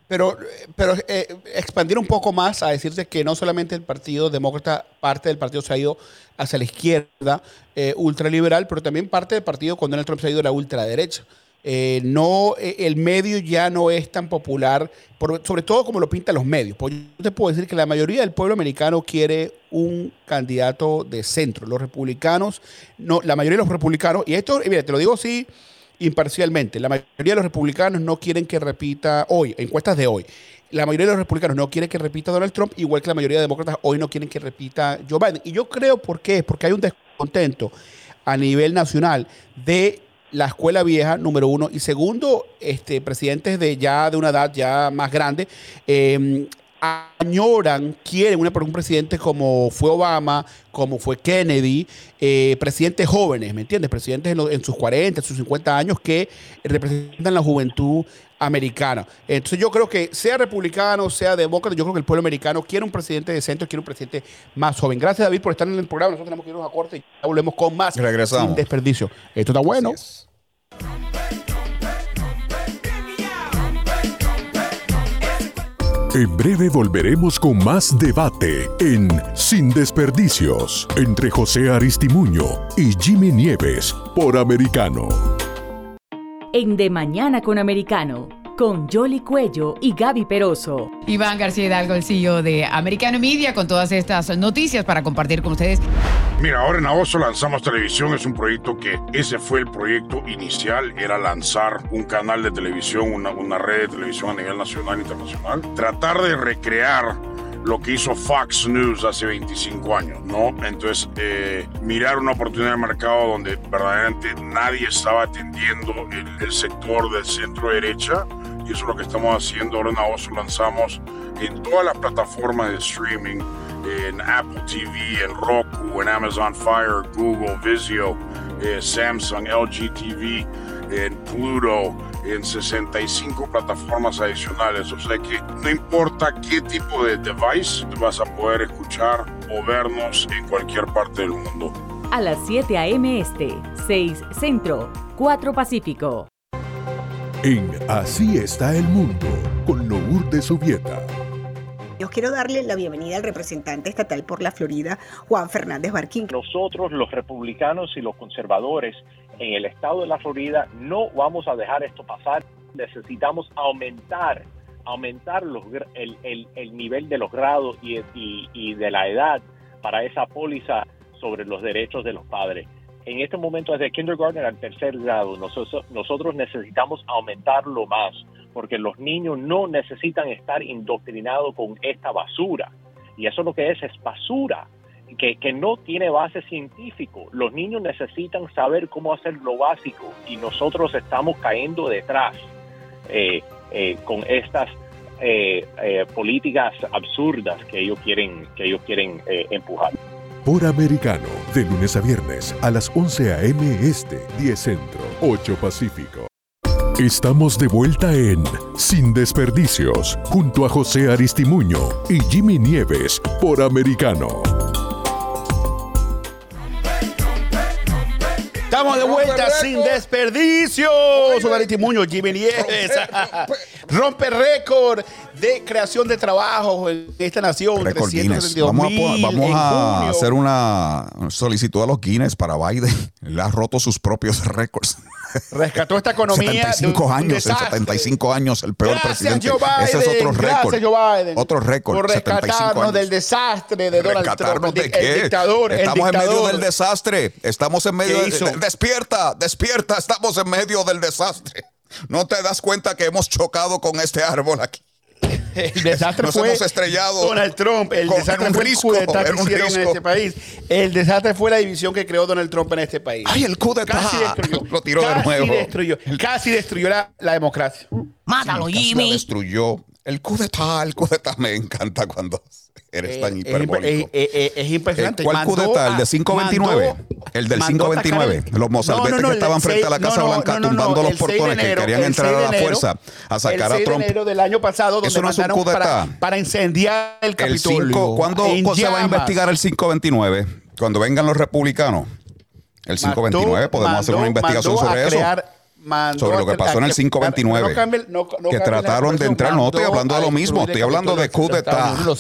Pero, pero eh, expandir un poco más a decirte que no solamente el Partido Demócrata, parte del partido se ha ido hacia la izquierda eh, ultraliberal, pero también parte del partido cuando Donald Trump se ha ido a la ultraderecha. Eh, no, eh, el medio ya no es tan popular, por- sobre todo como lo pintan los medios. Pues yo te puedo decir que la mayoría del pueblo americano quiere un candidato de centro. Los republicanos, no, la mayoría de los republicanos, y esto, mira, te lo digo así imparcialmente, la mayoría de los republicanos no quieren que repita hoy, encuestas de hoy, la mayoría de los republicanos no quieren que repita Donald Trump, igual que la mayoría de demócratas hoy no quieren que repita Joe Biden. Y yo creo por qué, porque hay un descontento a nivel nacional de la escuela vieja, número uno, y segundo, este, presidentes de ya de una edad ya más grande, eh, añoran, quieren una, un presidente como fue Obama, como fue Kennedy, eh, presidentes jóvenes, ¿me entiendes? Presidentes en, en sus 40, sus 50 años que representan la juventud americana. Entonces yo creo que sea republicano, sea demócrata, yo creo que el pueblo americano quiere un presidente de centro, quiere un presidente más joven. Gracias David por estar en el programa. Nosotros tenemos que irnos a corte y ya volvemos con más Regresamos. sin desperdicio. Esto está bueno. En breve volveremos con más debate en Sin Desperdicios entre José Aristimuño y Jimmy Nieves por Americano. En De Mañana con Americano, con Jolly Cuello y Gaby Peroso. Iván García Hidalgo, el CEO de Americano Media, con todas estas noticias para compartir con ustedes. Mira, ahora en agosto lanzamos televisión. Es un proyecto que ese fue el proyecto inicial, era lanzar un canal de televisión, una, una red de televisión a nivel nacional e internacional. Tratar de recrear lo que hizo Fox News hace 25 años, ¿no? Entonces, eh, mirar una oportunidad de mercado donde verdaderamente nadie estaba atendiendo el, sector del centro derecha y eso es lo que estamos haciendo. Ahora en agosto lanzamos en todas las plataformas de streaming, en Apple TV, en Roku, en Amazon Fire, Google, Vizio, eh, Samsung, LG TV, en Pluto, en 65 plataformas adicionales. O sea que no importa qué tipo de device, vas a poder escuchar o vernos en cualquier parte del mundo. A las 7 a.m. Este, 6 Centro, 4 Pacífico. En Así está el mundo con Lourdes Subieta. Yo quiero darle la bienvenida al representante estatal por la Florida, Juan Fernández Barquín. Nosotros, los republicanos y los conservadores en el estado de la Florida, no vamos a dejar esto pasar. Necesitamos aumentar, aumentar los, el, el- el nivel de los grados y, de la edad para esa póliza sobre los derechos de los padres. En este momento, desde kindergarten al tercer grado, nosotros necesitamos aumentarlo más, porque los niños no necesitan estar indoctrinados con esta basura. Y eso lo que es es basura, que, que no tiene base científico. Los niños necesitan saber cómo hacer lo básico y nosotros estamos cayendo detrás eh, eh, con estas eh, políticas absurdas que ellos quieren, que ellos quieren empujar. Por Americano, de lunes a viernes a las 11 a.m. Este, 10 Centro, 8 Pacífico. Estamos de vuelta en Sin Desperdicios, junto a José Aristimuño y Jimmy Nieves por Americano. Estamos de vuelta sin desperdicio. Soy Aristimuño, Jimmy Nieves. Rompe récord de creación de trabajo en esta nación. Récord Guinness. 372 Vamos a, vamos a hacer una solicitud a los Guinness para Biden. Le ha roto sus propios récords. Rescató esta economía. de un- 75 un años, en desastre. 75 años, el peor Gracias, presidente. Joe Biden. Ese es otro récord. Gracias, Joe Biden. Otro récord. Por 75 rescatarnos años. del desastre de Donald Trump. ¿Rescatarnos El, de qué? el dictador. el Estamos en medio del desastre. Estamos en medio ¿Qué del hizo? Despierta, despierta. Estamos en medio del desastre. ¿No te das cuenta que hemos chocado con este árbol aquí? (laughs) El desastre Nos fue hemos estrellado Donald Trump. El con- desastre en un fue risco, el coup que en un hicieron en este país. El desastre fue la división que creó Donald Trump en este país. Ay, el coup d'etat. Casi destruyó. (laughs) Lo tiró de nuevo. Destruyó, casi destruyó la, la democracia. Mátalo, Casi la destruyó. El coup d'etat, el coup d'etat me encanta cuando eres tan Eh, hiperbólico. es- es- es impresionante. Eh, ¿Cuál Mandó coup d'etat? ¿El a- de 529? mandó- el del mandó a atacar 529. el- Los mozalbetes No, no, no, que el estaban frente a la 6 Casa Blanca tumbando los el 6 de portones que enero, querían el entrar 6 a la enero, fuerza a sacar el a 6 Trump. de enero del año pasado, Eso no es un coup d'etat. para, para incendiar el El Capitolio. 5, ¿cuándo se va a investigar el 529? Cuando vengan los republicanos. El 529, podemos hacer una Mandó- investigación mandó a sobre eso. Mandó Sobre lo que pasó en el a- 529. no cambie- no- no que la trataron de entrar. No estoy hablando de lo mismo. Estoy hablando de coup d'etat.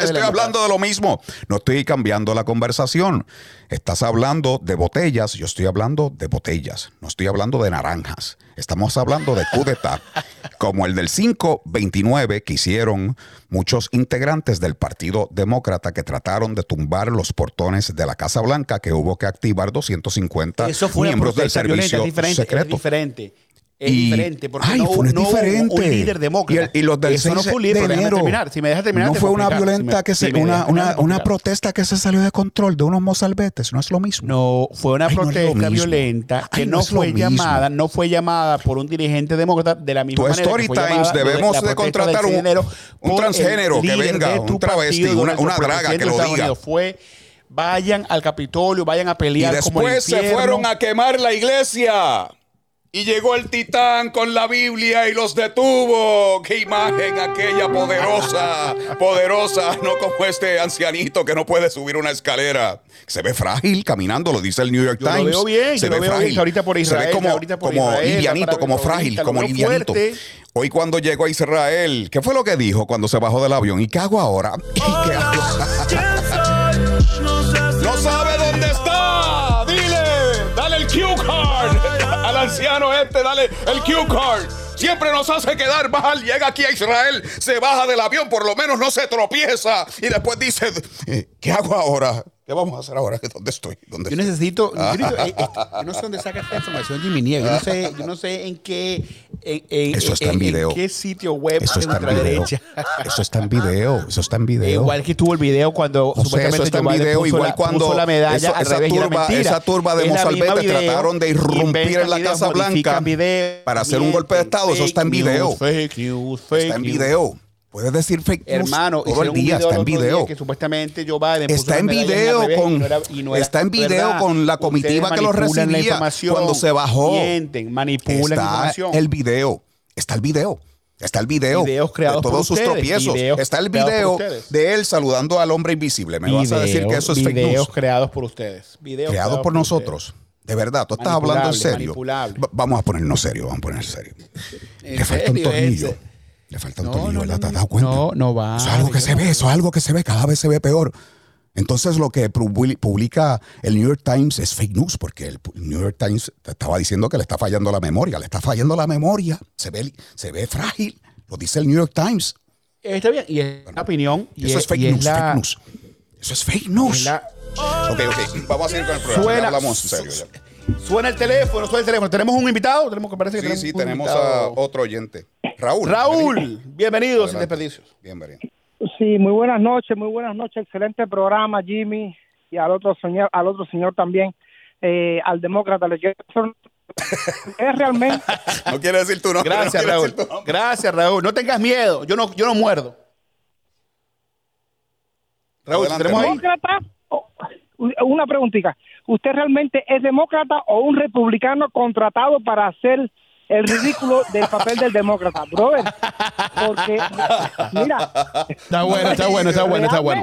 Estoy la hablando de lo mismo. No estoy cambiando la conversación. Estás hablando de botellas. Yo estoy hablando de botellas. No estoy hablando de naranjas. Estamos hablando de coup d'etat. Como el del 529 que hicieron muchos integrantes del Partido Demócrata que trataron de tumbar los portones de la Casa Blanca, que hubo que activar 250 Eso fue miembros del servicio diferente, es secreto. diferente. Es Y- diferente, porque Ay, no, fue no hubo diferente. un líder demócrata. Y, el- y los del Eso no 6 fue un líder, de pero déjame enero. terminar. Si me dejas terminar, no fue una violenta Si que se, si una, una, una protesta que se salió de control de unos mozalbetes. No es lo mismo. No, fue una Ay, protesta violenta que no, fue llamada, no fue llamada por un dirigente demócrata de la misma Tu manera. Story que fue Times, debemos de contratar del 6 de un- transgénero que venga, un travesti, una- una draga que lo diga. Fue, vayan al Capitolio, vayan a Y pelear como el después se fueron a quemar la iglesia. Y llegó el titán con la Biblia y los detuvo. ¡Qué imagen aquella poderosa! Poderosa, no como este ancianito que no puede subir una escalera. Se ve frágil caminando, lo dice el New York Yo lo Times. veo bien, se yo ve lo veo frágil. bien, ahorita por se Israel, ve como, ahorita por como Israel, livianito, como frágil, como livianito. fuerte. Hoy cuando llegó a Israel, ¿qué fue lo que dijo cuando se bajó del avión? ¿Y qué hago ahora? ¿Y (laughs) qué hago? Anciano este, dale el cue card. Siempre nos hace quedar mal. Llega aquí a Israel, se baja del avión, por lo menos no se tropieza. Y después dice, eh, ¿qué hago ahora? ¿Qué vamos a hacer ahora? ¿Dónde estoy? ¿Dónde Yo necesito, Ah. yo, necesito- eh, eh, yo no sé dónde saca esta información Jimmy Nieves. Yo no sé, yo no sé en qué, en, en- Eso está en video. qué sitio web Eso está en video. ultraderecha. Eso está en video. Eso está en video. Igual que tuvo el video cuando José, supuestamente eso está en video, puso igual la, cuando puso la medalla eso- al esa, revés turba, esa turba de video, trataron de irrumpir en la videos, Casa Blanca videos, para hacer un golpe de Estado. Eso está en video. news, fake news, fake Está en video. Puedes decir fake news Hermano, todo el día. Está en video. Que supuestamente Joe Biden Está en video con está en video con la comitiva que lo recibía cuando se bajó. Mienten, manipulan está información. el video. Está el video. Está el video Videos creados de por todos sus ustedes, tropiezos. videos Está el por video de él saludando al hombre invisible. Me vas a decir que eso es fake videos news. creados por ustedes. Videos Creado creados por nosotros. De verdad, tú estás hablando en serio. Vamos a ponernos serio, vamos a ponernos serio. ¿En Le falta un tornillo. ese? Le falta un No, tornillo, no, ¿verdad? no, ¿Te has no, dado cuenta? no, no va. Eso es algo que se ve, eso es algo que se ve, cada vez se ve peor. Entonces lo que publi- publica el New York Times es fake news, porque el New York Times te estaba diciendo que le está fallando la memoria, le está fallando la memoria, se ve, se ve frágil, lo dice el New York Times. Está bien, y es una opinión. Y Eso es fake y news, la- fake news. Eso es fake news. es la- Ok, ok, vamos a seguir con el programa, Suena- hablamos en serio. ya. Suena el teléfono, suena el teléfono. ¿Tenemos un invitado? Tenemos que parece que Sí, sí, un tenemos a otro oyente. Raúl. Raúl, bienvenido sin Adelante. desperdicios. Bienvenido. Sí, muy buenas noches, muy buenas noches, excelente programa, Jimmy, y al otro señor, al otro señor también, eh, al demócrata le quiero es realmente (laughs) No quiere decir tu nombre. Gracias, no Raúl. decir tu nombre. Gracias, Raúl. No tengas miedo. Yo no, yo no muerdo. Raúl, Adelante, ¿tenemos demócrata. o- una preguntita, ¿usted realmente es demócrata o un republicano contratado para hacer el ridículo del papel del demócrata, brother. Porque, mira. Está bueno, está bueno, está bueno, está bueno.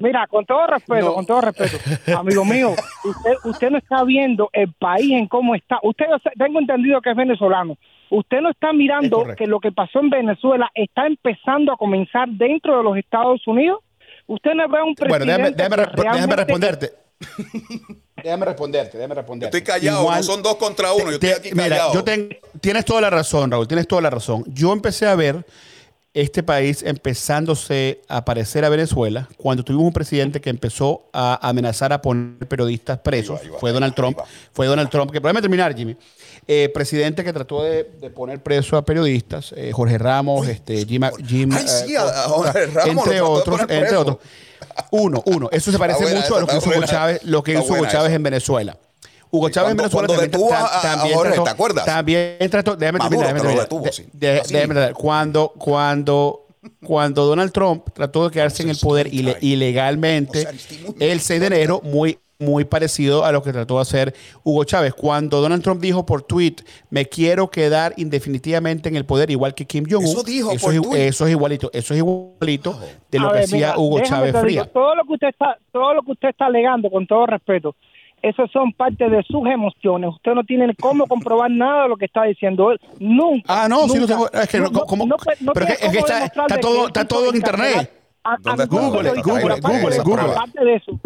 Mira, con todo respeto, con todo respeto, amigo mío, usted, usted no está viendo el país en cómo está. Usted, tengo entendido que es venezolano. Usted no está mirando que lo que pasó en Venezuela está empezando a comenzar dentro de los Estados Unidos. Usted no ve un presidente. Bueno, déjame, déjame, responderte. (laughs) déjame responderte, déjame responderte. Estoy callado, Igual- no son dos contra uno. Yo estoy aquí mira, callado. yo ten- tienes toda la razón, Raúl, tienes toda la razón. Yo empecé a ver este país empezándose a parecer a Venezuela cuando tuvimos un presidente que empezó a amenazar a poner periodistas presos. fue Donald Trump. Fue Donald Trump, que déjame terminar, Jimmy. Eh, presidente que trató de, de poner preso a periodistas, eh, Jorge Ramos, este, Jim, Jim, Ay, sí, eh, a- a Jorge Ramos entre otros, entre otros. Uno, uno. Eso se parece buena mucho a lo que hizo Hugo. Chávez, lo que hizo Hugo Chávez en Venezuela. Hugo Chávez en Venezuela también, detuvo a- a también Jorge, trató, ¿te acuerdas? También trató, déjame Maduro, terminar, déjame pero lo terminar. detuvo, sí. De- déjame. Cuando, cuando, cuando Donald Trump trató de quedarse en el poder ile- ilegalmente el 6 de enero, muy muy parecido a lo que trató de hacer Hugo Chávez. Cuando Donald Trump dijo por tweet, me quiero quedar indefinitivamente en el poder, igual que Kim Jong-un. Eso dijo eso, por es, tweet. eso es igualito, eso es igualito de lo A que ver, hacía mira, Hugo Chávez digo, Fría. todo lo que usted está, todo lo que usted está alegando, con todo respeto, eso son parte de sus emociones. Usted no tiene cómo comprobar nada de lo que está diciendo él. Nunca. Ah, no, sí nunca. tengo. Es que no, no pero es que, cómo está, todo, está todo en internet. a- Google, Google, Google, Google. Aparte de eso,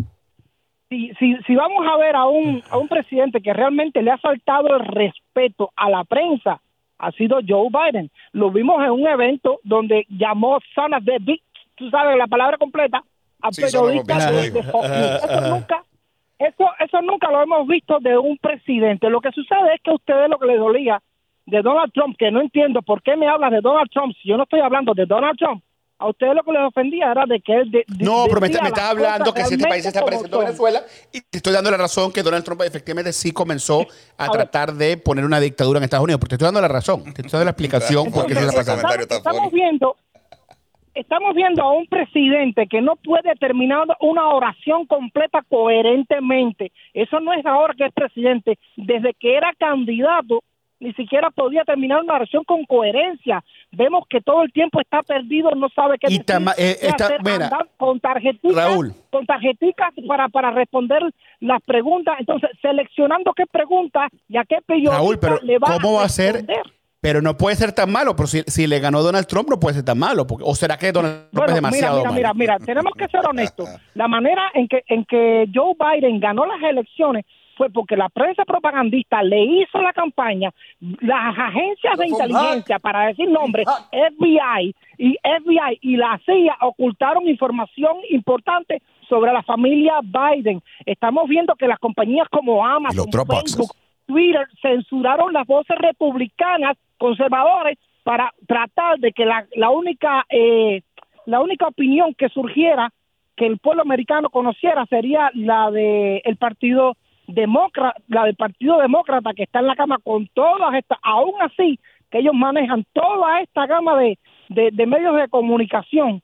si, si, si vamos a ver a un, a un presidente que realmente le ha faltado el respeto a la prensa, ha sido Joe Biden. Lo vimos en un evento donde llamó of the bitch, tú sabes la palabra completa, a Sí, periodistas de, de dijo. Fox News. Eso nunca, eso, eso nunca lo hemos visto de un presidente. Lo que sucede es que a ustedes lo que les dolía de Donald Trump, que no entiendo por qué me hablas de Donald Trump si yo no estoy hablando de Donald Trump. A ustedes lo que les ofendía era de que él... de- de- No, pero me, estás hablando que si este país está pareciendo a. Venezuela y te estoy dando la razón que Donald Trump efectivamente sí comenzó a tratar de poner una dictadura en Estados Unidos. Porque te estoy dando la razón, te estoy dando la explicación por qué eso está pasando. comentario está estamos viendo estamos viendo a un presidente que no puede terminar una oración completa coherentemente. Eso no es ahora que es presidente. Desde que era candidato, ni siquiera podía terminar una oración con coherencia. Vemos que todo el tiempo está perdido, no sabe qué Y decir, tama- eh, qué está- hacer, mira, con tarjeticas, Raúl. con tarjeticas para, para responder las preguntas. Entonces, seleccionando qué preguntas y a qué Raúl, pero le va ¿cómo va a ser? responder. Pero no puede ser tan malo, pero si, si le ganó Donald Trump no puede ser tan malo. Porque, ¿O será que Donald Trump es demasiado mira, mira, malo? mira, mira, tenemos que ser honestos. (laughs) La manera en que, en que Joe Biden ganó las elecciones fue porque la prensa propagandista le hizo la campaña, las agencias de inteligencia, para decir nombres, FBI y FBI y la CIA ocultaron información importante sobre la familia Biden. Estamos viendo que las compañías como Amazon. Facebook, Twitter censuraron las voces republicanas conservadores para tratar de que la, la única eh, la única opinión que surgiera que el pueblo americano conociera sería la de el partido demócrata la del partido demócrata que está en la cama con todas estas aún así que ellos manejan toda esta gama de, de, de medios de comunicación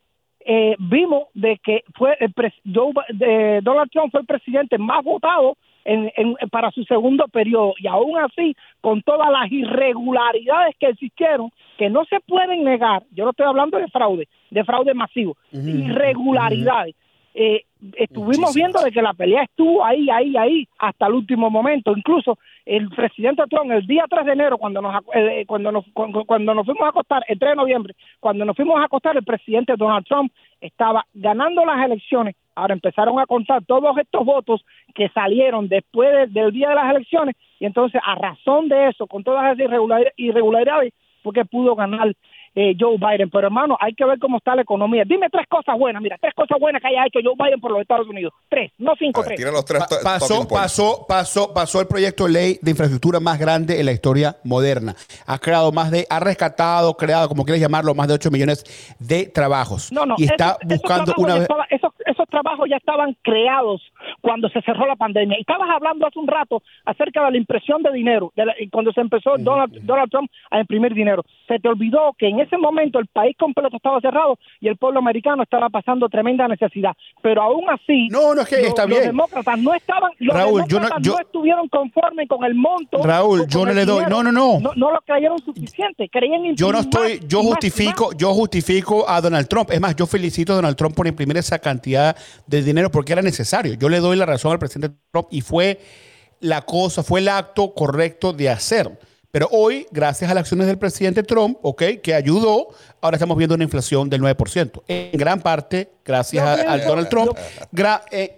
eh, vimos de que fue el pres- Joe de Donald Trump fue el presidente más votado en, en- para su segundo periodo. Y aún así con todas las irregularidades que existieron que no se pueden negar yo no estoy hablando de fraude de fraude masivo irregularidades eh, estuvimos viendo de que la pelea estuvo ahí, ahí, ahí, hasta el último momento. Incluso el presidente Trump, el día 3 de enero, cuando nos, eh, cuando nos, cuando, nos fuimos a acostar, el 3 de noviembre, cuando nos fuimos a acostar, el presidente Donald Trump estaba ganando las elecciones. Ahora empezaron a contar todos estos votos que salieron después de- del día de las elecciones y entonces a razón de eso, con todas esas irregular- irregularidades, fue que pudo ganar eh, Joe Biden. Pero hermano, hay que ver cómo está la economía. Dime tres cosas buenas, mira, tres cosas buenas que haya hecho Joe Biden por los Estados Unidos. Tres, no cinco, tres. Tira los tres Pa- pasó, pasó, pasó, pasó el proyecto de ley de infraestructura más grande en la historia moderna. Ha creado más de, ha rescatado, creado, como quieres llamarlo, más de 8 millones de trabajos. No, no, y está buscando una vez. esos, esos trabajos ya estaban creados cuando se cerró la pandemia. Y estabas hablando hace un rato acerca de la impresión de dinero, de la- cuando se empezó Donald, Donald Trump a imprimir dinero. Se te olvidó que en ese momento el país completo estaba cerrado y el pueblo americano estaba pasando tremenda necesidad. Pero aún así, No, no, es que los, está los bien. demócratas no estaban, los Raúl, yo no- yo- no estuvieron conformes con el monto. Raúl, yo no le doy- dinero. no, no, no. No, no lo creyeron suficiente, creían Yo no estoy, más, yo más, justifico, yo justifico a Donald Trump. Es más, yo felicito a Donald Trump por imprimir esa cantidad de dinero porque era necesario. Yo le doy la razón al presidente Trump y fue la cosa, fue el acto correcto de hacer. Pero hoy, gracias a las acciones del presidente Trump, ok, que ayudó, ahora estamos viendo una inflación del 9%. En gran parte, gracias a, a Donald Trump. gra- eh,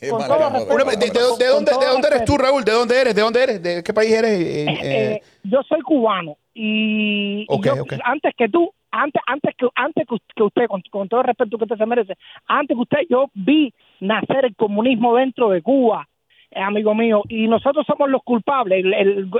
de, de- de con- dónde, con ¿De todo dónde eres tú. Raúl? ¿De dónde eres? ¿De dónde eres? ¿De qué país eres? Eh, eh, Eh, yo soy cubano y, yo, antes que tú, antes, antes que antes que us- que usted, con, todo el respeto que usted se merece, antes que usted, yo vi nacer el comunismo dentro de Cuba, eh, amigo mío, y nosotros somos los culpables. El,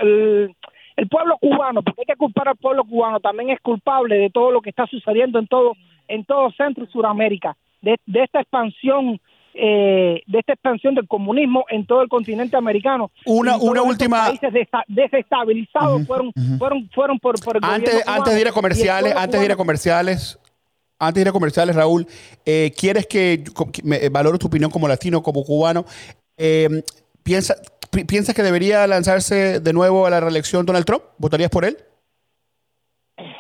el, pueblo cubano, porque hay que culpar al pueblo cubano, también es culpable de todo lo que está sucediendo en todo, en todo Centro y Suramérica, de esta expansión. Eh, de esta expansión del comunismo en todo el continente americano Una- una última- países desestabilizados fueron, fueron fueron por, por el antes, antes de ir a comerciales, antes de ir a comerciales, antes de ir a comerciales, Raúl, eh, ¿quieres que que me- valoro tu opinión como latino, como cubano? Eh, ¿piensa, pi- ¿Piensas que debería lanzarse de nuevo a la reelección Donald Trump? ¿Votarías por él?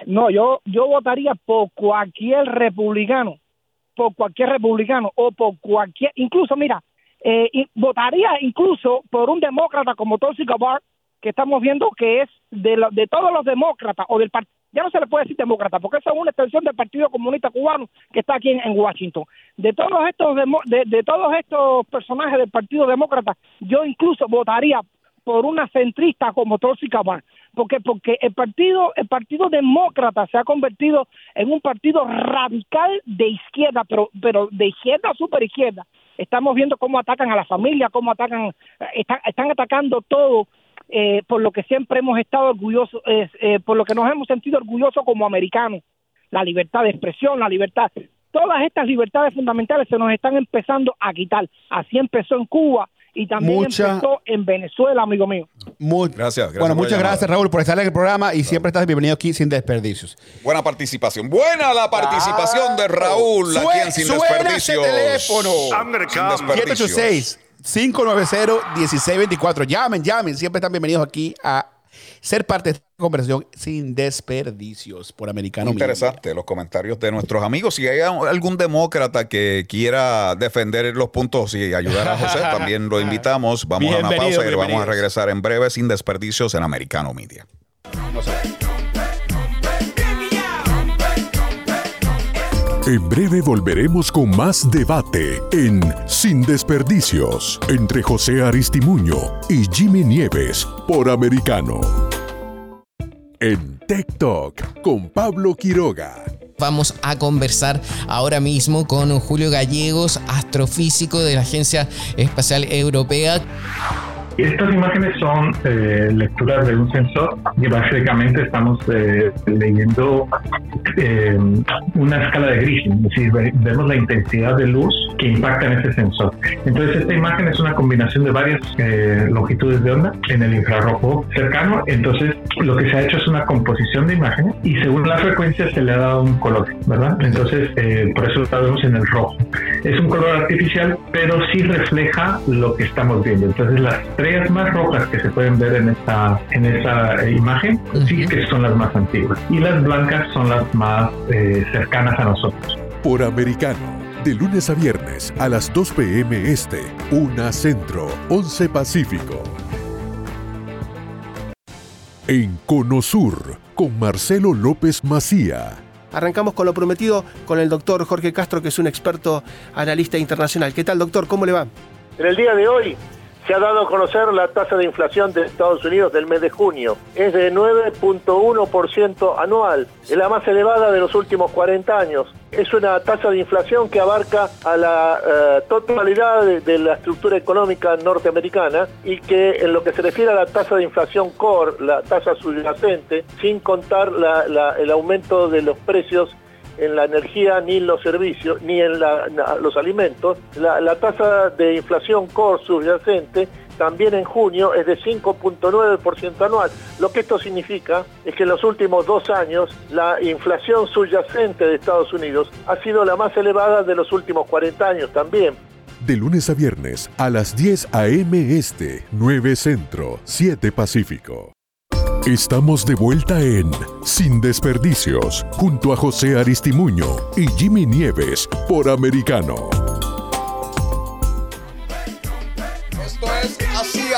No, yo, yo votaría por cualquier republicano, por cualquier republicano o por cualquier, incluso mira, eh, votaría incluso por un demócrata como Tulsi Gabbard, que estamos viendo que es de, lo- de todos los demócratas o del partido, ya no se le puede decir demócrata, porque eso es una extensión del Partido Comunista Cubano que está aquí en, Washington. De todos estos demo- de, de todos estos personajes del Partido Demócrata, yo incluso votaría por una centrista como Tulsi Gabbard, porque porque el partido el partido demócrata se ha convertido en un partido radical de izquierda, pero pero de izquierda a super izquierda. Estamos viendo cómo atacan a la familia, cómo atacan están, están atacando todo eh, por lo que siempre hemos estado orgullosos, eh, eh, por lo que nos hemos sentido orgullosos como americanos, la libertad de expresión, la libertad, todas estas libertades fundamentales se nos están empezando a quitar. Así empezó en Cuba y también Mucha- empezó en Venezuela, amigo mío. Muy, Gracias, gracias bueno, muchas llamada. gracias, Raúl, por estar en el programa y siempre estás bienvenido aquí sin desperdicios. Buena participación. Buena la participación de Raúl aquí en Sin Suena ese Desperdicios. teléfono. Sin desperdicios. 786-590-1624. Llamen, llamen. Siempre están bienvenidos aquí a ser parte de esta conversación sin desperdicios por Americano Media. Interesante los comentarios de nuestros amigos. Si hay algún demócrata que quiera defender los puntos y ayudar a José, (laughs) también lo invitamos. Vamos a una pausa y vamos a regresar en breve sin desperdicios en Americano Media. En breve volveremos con más debate en Sin Desperdicios entre José Aristimuño y Jimmy Nieves por Americano. En Tech Talk con Pablo Quiroga. Vamos a conversar ahora mismo con Julio Gallegos, astrofísico de la Agencia Espacial Europea. Estas imágenes son eh, lecturas de un sensor y básicamente estamos eh, leyendo eh, una escala de Gaussian, es decir, ve- vemos la intensidad de luz que impacta en ese sensor. Entonces esta imagen es una combinación de varias eh, longitudes de onda en el infrarrojo cercano. Entonces lo que se ha hecho es una composición de imágenes y según la frecuencia se le ha dado un color, ¿verdad? Entonces eh, por eso lo vemos en el rojo. Es un color artificial, pero sí refleja lo que estamos viendo. Entonces las estrellas más rojas que se pueden ver en esta, en esa eh, imagen sí que son las más antiguas y las blancas son las más eh, cercanas a nosotros. Por Americano, de lunes a viernes a las 2 p.m. Este, 1 Centro, 11 Pacífico. En Conosur, con Marcelo López Macía. Arrancamos con lo prometido con el doctor Jorge Castro, que es un experto analista internacional. ¿Qué tal, doctor? ¿Cómo le va? En el día de hoy se ha dado a conocer la tasa de inflación de Estados Unidos del mes de junio. Es de 9.1% anual, es la más elevada de los últimos 40 años. Es una tasa de inflación que abarca a la eh, totalidad de, la estructura económica norteamericana y que en lo que se refiere a la tasa de inflación core, la tasa subyacente, sin contar el aumento de los precios en la energía, ni en los servicios, ni en los alimentos. La, la tasa de inflación core subyacente también en junio es de 5.9% anual. Lo que esto significa es que en los últimos dos años la inflación subyacente de Estados Unidos ha sido la más elevada de los últimos 40 años también. De lunes a viernes a las 10 a.m. Este, 9 Centro, 7 Pacífico. Estamos de vuelta en Sin Desperdicios, junto a José Aristimuño y Jimmy Nieves por Americano.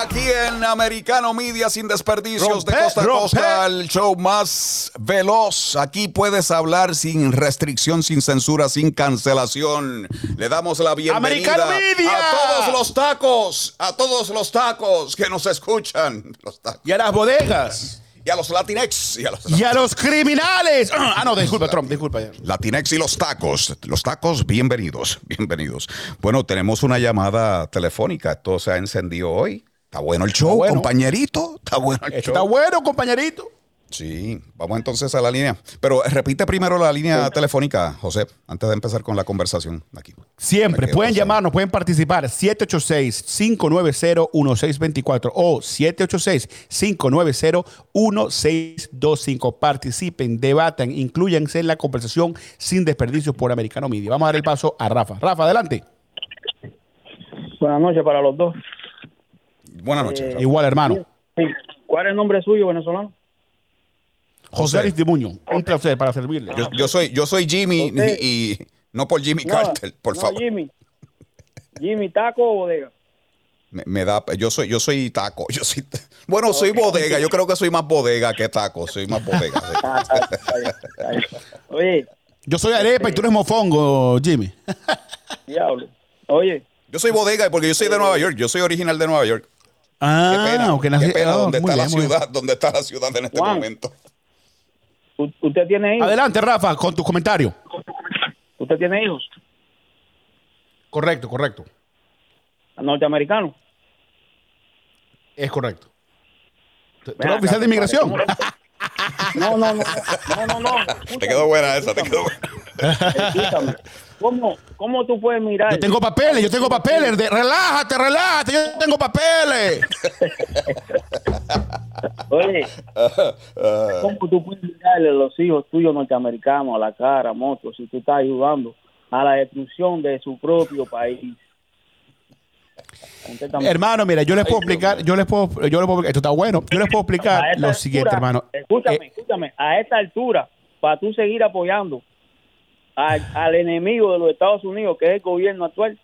Aquí en Americano Media sin desperdicios de costa a rompe. costa, el show más veloz. Aquí puedes hablar sin restricción, sin censura, sin cancelación. Le damos la bienvenida Americano Media. a todos los tacos, a todos los tacos que nos escuchan. Los tacos. Y a las bodegas. Y a los Latinex. Y a los, Y a los criminales. Ah, no, disculpa, Trump, disculpa. Latinex y los tacos. Los tacos, bienvenidos, bienvenidos. Bueno, tenemos una llamada telefónica. Esto se ha encendido hoy. Está bueno el show, bueno. compañerito. Está bueno el show. está bueno, compañerito. Sí, vamos entonces a la línea. Pero repite primero la línea telefónica, José, antes de empezar con la conversación aquí. Siempre pueden llamarnos, pueden participar 786-590-1624 o 786-590-1625. Participen, debatan, incluyanse en la conversación sin desperdicios por Americano Media. Vamos a dar el paso a Rafa. Rafa, adelante. Buenas noches para los dos. Buenas noches. Igual, hermano. Sí. ¿Cuál es el nombre suyo, venezolano? José Aristimuño, un placer para servirle. Yo, yo soy, yo soy Jimmy José. y, y no por Jimmy No, Carter, por no, favor. Jimmy. Jimmy, taco o bodega. Me, me da, yo soy, yo soy taco. Yo soy, (laughs) bueno, soy bodega. Yo creo que soy más bodega que taco. Soy más bodega. sí. Oye, Yo soy arepa y tú eres mofongo, Jimmy. diablo. Oye. Yo soy bodega porque yo soy de Nueva York. Yo soy original de Nueva York. Ah, Qué pena. Qué pena dónde muy está la bien, muy bien. ciudad, dónde está la ciudad en este Juan. momento. ¿u- ¿Usted tiene hijos? Adelante, Rafa, con tu comentario. ¿Usted tiene hijos? Correcto, correcto. ¿Norteamericanos? Es correcto. ¿Tú Ven eres acá, oficial de inmigración? No, no, no. No, no, no. (laughs) Te quedó buena esa, te quedó buena. ¿Cómo, ¿Cómo tú puedes mirar? Yo tengo papeles, yo tengo papeles. de- relájate, relájate, yo tengo papeles. (laughs) Oye, ¿cómo tú puedes mirarle a los hijos tuyos norteamericanos a la cara, moto, si tú estás ayudando a la destrucción de su propio país? Hermano, mira, yo les puedo explicar, yo les puedo, yo les puedo, esto está bueno, yo les puedo explicar lo siguiente, hermano. Escúchame, Eh, escúchame, a esta altura, para tú seguir apoyando al, al enemigo de los Estados Unidos, que es el gobierno actual,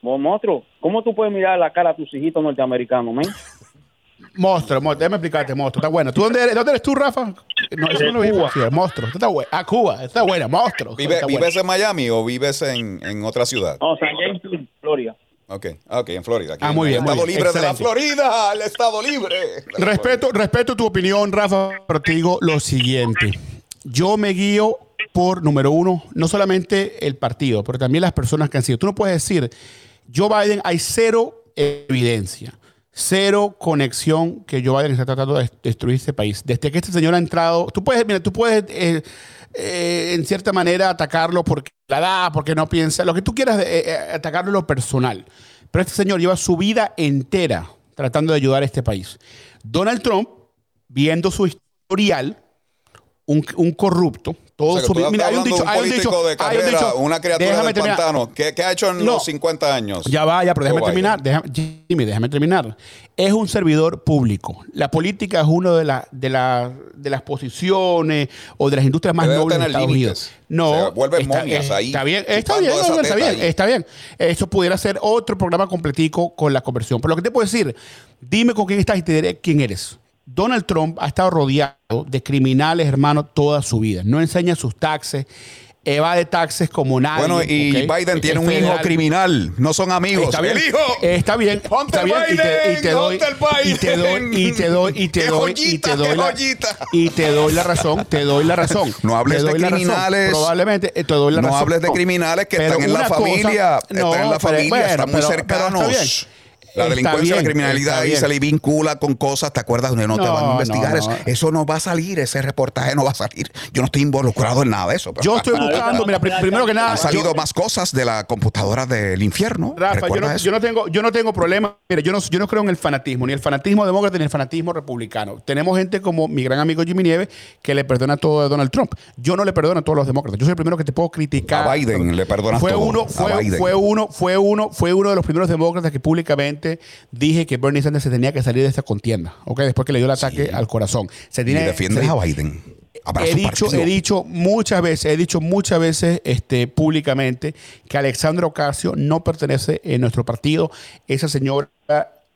mo- monstruo, ¿cómo tú puedes mirar la cara a tus hijitos norteamericanos, men? (laughs) monstruo, monstruo, déjame explicarte, monstruo, está bueno. ¿Tú dónde eres, dónde eres tú, Rafa? No, eso no lo dijimos así, monstruo, está bueno. Ah, Cuba, está buena, monstruo. Vive- está bueno. ¿Vives en Miami o vives en, en otra ciudad? No, San James, Florida. Ok, ok, en Florida. aquí Ah, muy en bien, El muy Estado bien, libre de la. Florida, el Estado libre. Respeto, respeto tu opinión, Rafa, pero te digo lo siguiente. Yo me guío por, número uno, no solamente el partido, pero también las personas que han sido. Tú no puedes decir, Joe Biden, hay cero evidencia, cero conexión que Joe Biden está tratando de destruir este país. Desde que este señor ha entrado, tú puedes, mira, tú puedes, eh, eh, en cierta manera, atacarlo porque la da, porque no piensa, lo que tú quieras, eh, atacarlo en lo personal. Pero este señor lleva su vida entera tratando de ayudar a este país. Donald Trump, viendo su historial, un corrupto, todo O sea, que su Mira, hay un dicho, un hay un dicho, de hay un carrera, dicho. una criatura Déjame del terminar. pantano. ¿Qué, qué ha hecho en No. los 50 años? Ya va, ya, pero déjame Joe terminar. Déjame- Jimmy, déjame terminar. Es un servidor público. La política es una de, la- de, la- de las posiciones o de las industrias más Debe nobles de Estados límites. Unidos. No, O sea, vuelven está, momias ahí, Está bien, está bien, está bien, ahí. está bien. Eso pudiera ser otro programa completico con la conversión. Pero lo que te puedo decir, dime con quién estás y te diré quién eres. Donald Trump ha estado rodeado de criminales, hermano, toda su vida. No enseña sus taxes, evade taxes como nadie. Bueno, y. Biden tiene Es un hijo criminal. No son amigos. Está bien, ¡El hijo! está bien, está bien, y te, y te Biden, doy, y te doy, y te doy, y te ¡Qué doy, y te doy qué la, joyita! y te doy la razón, te doy la razón. No hables de razón. criminales. Probablemente eh, te doy la No razón. hables de criminales que Pero están en la cosa- familia, están en la pero- familia, están muy pero cercanos. está bien. La delincuencia, bien, la criminalidad ahí se le vincula con cosas, ¿te acuerdas? Donde no, te van a investigar. no, Eso, no. eso no va a salir, ese reportaje no va a salir. Yo no estoy involucrado en nada de eso. pero- Yo estoy buscando, mira, pri- primero que nada, Han salido yo- más cosas de la computadora del infierno. Rafa, yo ¿Recuerdas no, yo no tengo, yo no tengo problema. Mira, yo no, yo no creo en el fanatismo, ni el fanatismo demócrata ni el fanatismo republicano. Tenemos gente como mi gran amigo Jimmy Nieves que le perdona todo a Donald Trump. Yo no le perdono a todos los demócratas. Yo soy el primero que te puedo criticar. A Biden le perdonas fue todo. Uno, A fue, Biden. fue uno, fue uno, fue uno de los primeros demócratas que públicamente dije que Bernie Sanders se tenía que salir de esta contienda. ¿ok? Después que le dio el ataque al corazón. Se Y tiene, defiendes se- a Biden. He dicho, partido. he dicho muchas veces, he dicho muchas veces este, públicamente que Alexandra Ocasio no pertenece en nuestro partido. Esa señora,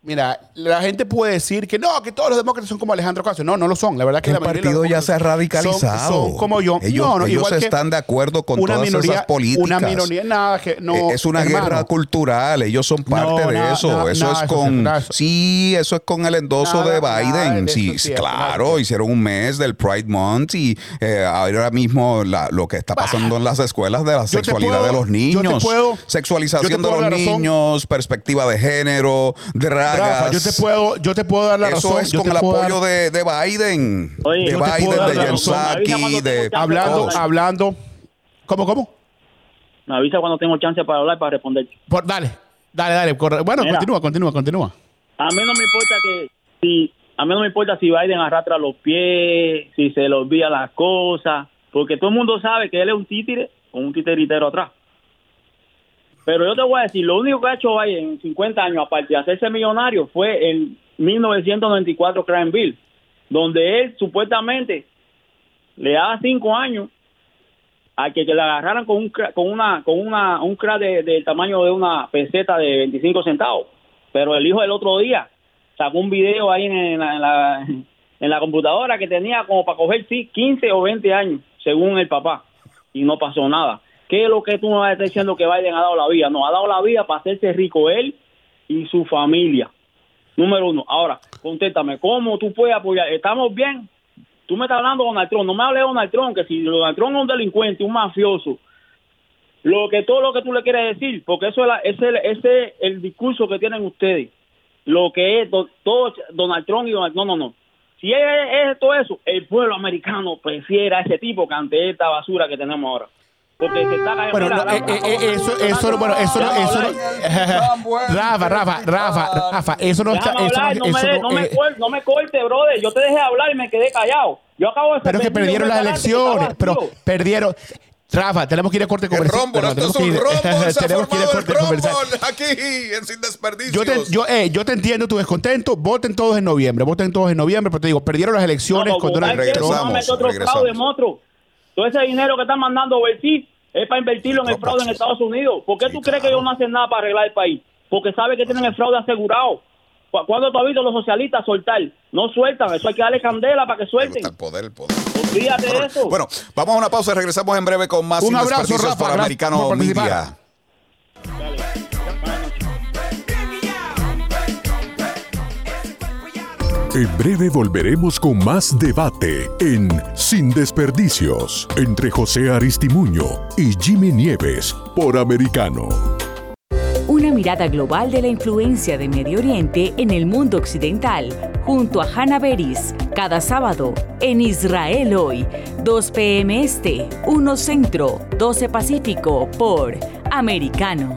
mira, la gente puede decir que no, que todos los demócratas son como Alejandro Ocasio. No, no lo son. La verdad que el la de partido ya se ha son- radicalizado. Son, como yo. Ellos, no, no, ellos igual están de acuerdo con una todas minoría, esas políticas. Una minoría, nada que no. Eh, es una hermano. guerra cultural, ellos son parte No, de nada, eso. nada, eso nada, es con. eso- Sí, eso es con el endoso de Biden. de sí, es cierto, claro, hicieron un mes del Pride Month y eh, ahora mismo la- lo que está pasando en las escuelas de la sexualidad puedo- de los niños, puedo- sexualización de los niños, perspectiva de género, dragas. Rafa, yo te puedo, yo te puedo dar la Eso razón. es yo con el apoyo dar- de, de Biden, Oye, de Biden, de. Psaki, de hablando, todos. hablando. ¿Cómo, cómo? Me avisa cuando tengo chance para hablar para responder. Por- dale, dale, dale. corre. Bueno, Mira. continúa, continúa, continúa. A mí no me importa que si a mí no me importa si Biden arrastra los pies, si se le olvida las cosas, porque todo el mundo sabe que él es un títere con un titeritero atrás. Pero yo te voy a decir, lo único que ha hecho Biden en 50 años, aparte de hacerse millonario, fue en 1994 Crime Bill, donde él supuestamente le daba cinco años a que, que le agarraran con un con una con una un crack de- del tamaño de una peseta de 25 centavos. Pero el hijo del otro día sacó un video ahí en, la, en la- en la computadora que tenía como para coger sí 15 o 20 años según el papá y no pasó nada ¿qué es lo que tú me vas a estar diciendo que Biden ha dado la vida? no, ha dado la vida para hacerse rico él y su familia número uno ahora contéstame ¿cómo tú puedes apoyar? ¿estamos bien? Tú me estás hablando de Donald Trump, no me hables de Donald Trump, que si Donald Trump es un delincuente, un mafioso, lo que todo lo que tú le quieres decir, porque eso es, la- ese, ese es el discurso que tienen ustedes, lo que es do- todo Donald Trump y Donald no, no, no. Si es, es todo eso, el pueblo americano prefiere a ese tipo que ante esta basura que tenemos ahora. Porque se está cayendo. Bueno, no, eh, Rafa, eh, eso, eso, bueno, eso, no, eso, no, (laughs) Rafa, Rafa, Rafa, Rafa, eso no está, eso no, hablar, no, eso me, no, no, me eh, no me corte, brother. Yo te dejé hablar y me quedé callado. Yo acabo de pero que perdieron las elecciones, pero perdieron. Rafa, tenemos que ir a corte comercial. Esto es tenemos que ir- ha (laughs) tenemos que ir a formado el corte comercial. aquí en Sin Desperdicios. Yo te, yo, eh, yo te entiendo tu descontento. Voten todos en noviembre. Voten todos en noviembre. Pero te digo, perdieron las elecciones otro fraude, monstruo. Todo ese dinero que están mandando overseas es para invertirlo en el fraude en Estados Unidos. ¿Por qué tú crees que ellos no hacen nada para arreglar el país? Porque sabe que tienen el fraude asegurado. Cu- ¿Cuándo tú has visto a los socialistas soltar? No sueltan. Eso hay que darle candela para que suelten. El poder, el poder. Olvídate de eso. Bueno, vamos a una pausa y regresamos en breve con más Un abrazo, Rafa, por Americano. Media. En breve volveremos con más debate en Sin Desperdicios entre José Aristimuño y Jimmy Nieves por Americano. Una mirada global de la influencia de Medio Oriente en el mundo occidental, junto a Hannah Beris, cada sábado en Israel hoy, 2 p.m. Este, 1 Centro, 12 Pacífico, por Americano.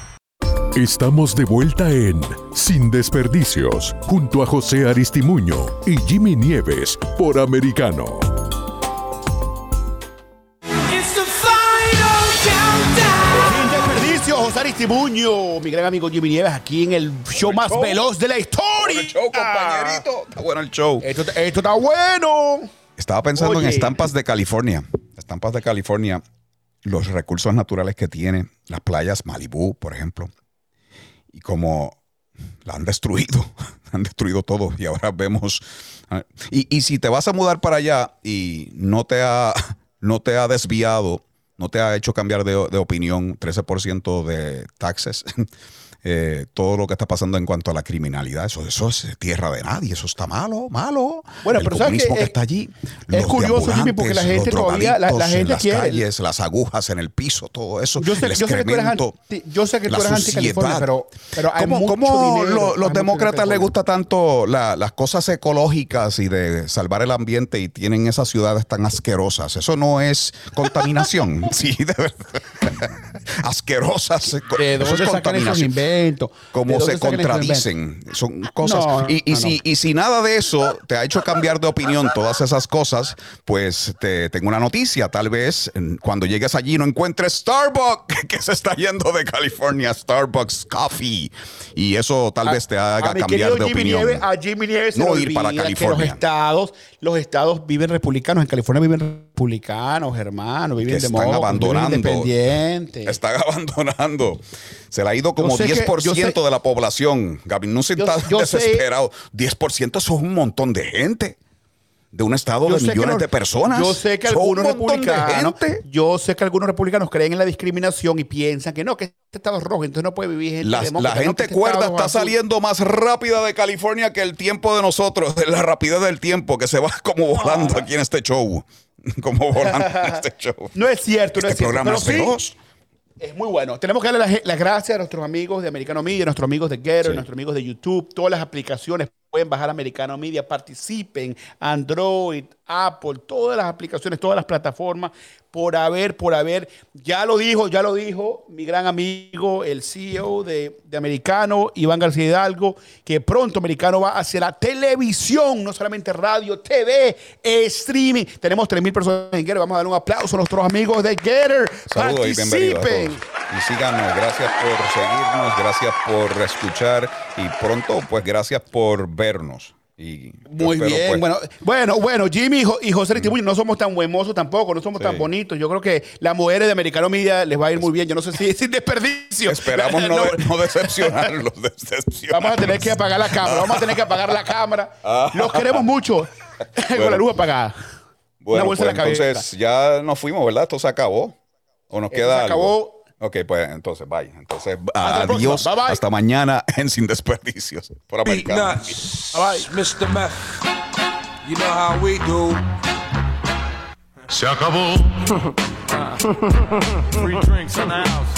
Estamos de vuelta en Sin Desperdicios, junto a José Aristimuño y Jimmy Nieves por Americano. José Aristimuño, mi gran amigo Jimmy Nieves, aquí en el show más show. veloz de la historia. El show, compañerito. Está bueno el show. Esto, esto está bueno. Estaba pensando en estampas de California. Estampas de California, los recursos naturales que tiene, las playas Malibú, por ejemplo. Y como la han destruido, (laughs) han destruido todo. Y ahora vemos. ah, Y, y si te vas a mudar para allá y no te ha, (laughs) no te ha desviado, no te ha hecho cambiar de, de opinión, 13% de taxes. (laughs) eh, todo lo que está pasando en cuanto a la criminalidad, eso, eso es tierra de nadie, eso está malo, malo. Bueno, El pero ¿sabes comunismo qué? que Es- está allí. es curioso, Jimmy, porque la gente todavía- la- la drogadictos en gente las quiere- calles, las agujas en el piso, todo eso. Yo sé, el yo sé que tú eres anti, yo sé que tú eres anti-California, suciedad. pero, pero hay ¿Cómo, mucho cómo dinero, lo- los demócratas les gusta tanto la- las cosas ecológicas y de salvar el ambiente y tienen esas ciudades tan asquerosas? Eso no es contaminación. (laughs) sí, de verdad. (laughs) Asquerosas. ¿De Eso dónde es sacan esos contaminación. inventos? ¿De Como se contradicen. Son cosas. No, y, y no, si, no. y si nada de eso te ha hecho cambiar de opinión todas esas cosas, pues te tengo una noticia. Tal vez cuando llegues allí no encuentres Starbucks, (laughs) que se está yendo de California, Starbucks Coffee. Y eso tal vez te haga cambiar de Jimmy opinión. Nieves, a Jimmy Nieves No ir para California. los estados, los estados viven republicanos. En California viven republicanos, hermanos, viven están demócratas, viven abandonando. independientes. Están (laughs) abandonando. Se le ha ido como sé que- 10% yo sé- de la población. Yo- está yo sé- desesperado. 10% eso es un montón de gente. De un estado Yo de sé millones de personas. Yo sé que algunos republicanos, yo sé que algunos republicanos creen en la discriminación y piensan que no, que este estado es rojo, entonces no puede vivir gente la no, gente que este cuerda está azul. saliendo más rápida de California que el tiempo de nosotros, de la rapidez del tiempo, que se va (laughs) como volando aquí en este show. (laughs) Como volando en este show. No es cierto, no Este es cierto. programa pero es sí, veloz. Es muy bueno. Tenemos que darle las, las gracias a nuestros amigos de Americano Media, a nuestros amigos de Sí. a nuestros amigos de YouTube, todas las aplicaciones. Pueden bajar Americano Media, participen, Android, Apple, todas las aplicaciones, todas las plataformas, por haber, por haber. Ya lo dijo, ya lo dijo mi gran amigo, el CEO de, de Americano, Iván García Hidalgo, que pronto Americano va hacia la televisión, no solamente radio, TV, streaming. Tenemos 3.000 personas en Getter. Vamos a darle un aplauso a nuestros amigos de Getter. Saludos y bienvenidos a Participen. todos. Y síganos, gracias por seguirnos, gracias por escuchar y pronto, pues gracias por vernos. Y Muy espero, bien, pues, bueno, bueno, bueno, Jimmy y Jo- y José Aristimuño no somos tan buemosos tampoco, no somos Sí. tan bonitos. Yo creo que las mujeres de Americano Media les va a ir muy bien. Yo no sé si sin desperdicio. Esperamos no, (laughs) no decepcionarlos. (laughs) decepcionarlos. Vamos a tener que apagar la cámara, vamos a tener que apagar la cámara. Los queremos mucho (laughs) con la luz apagada. Bueno, Una bolsa pues en la cabeza. entonces ya nos fuimos, ¿verdad? Esto se acabó. ¿O nos Esto queda se algo? Ok, pues entonces, bye. Entonces, Hasta adiós. Bye, bye. Hasta mañana (laughs) en Sin Desperdicios. Por Americano. nuts, Mr. Meth. You know how we do. Se acabó. (laughs) Free drinks in the house.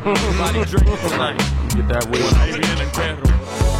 Somebody drinking tonight. Get that way.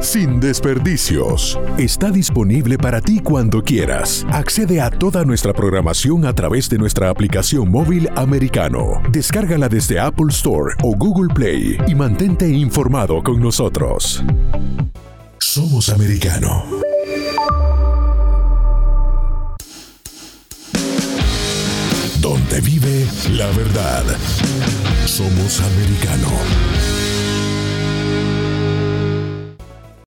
Sin desperdicios. Está disponible para ti cuando quieras. Accede a toda nuestra programación a través de nuestra aplicación móvil americano. Descárgala desde Apple Store o Google Play y mantente informado con nosotros. Somos americano. Donde vive la verdad. Somos americano.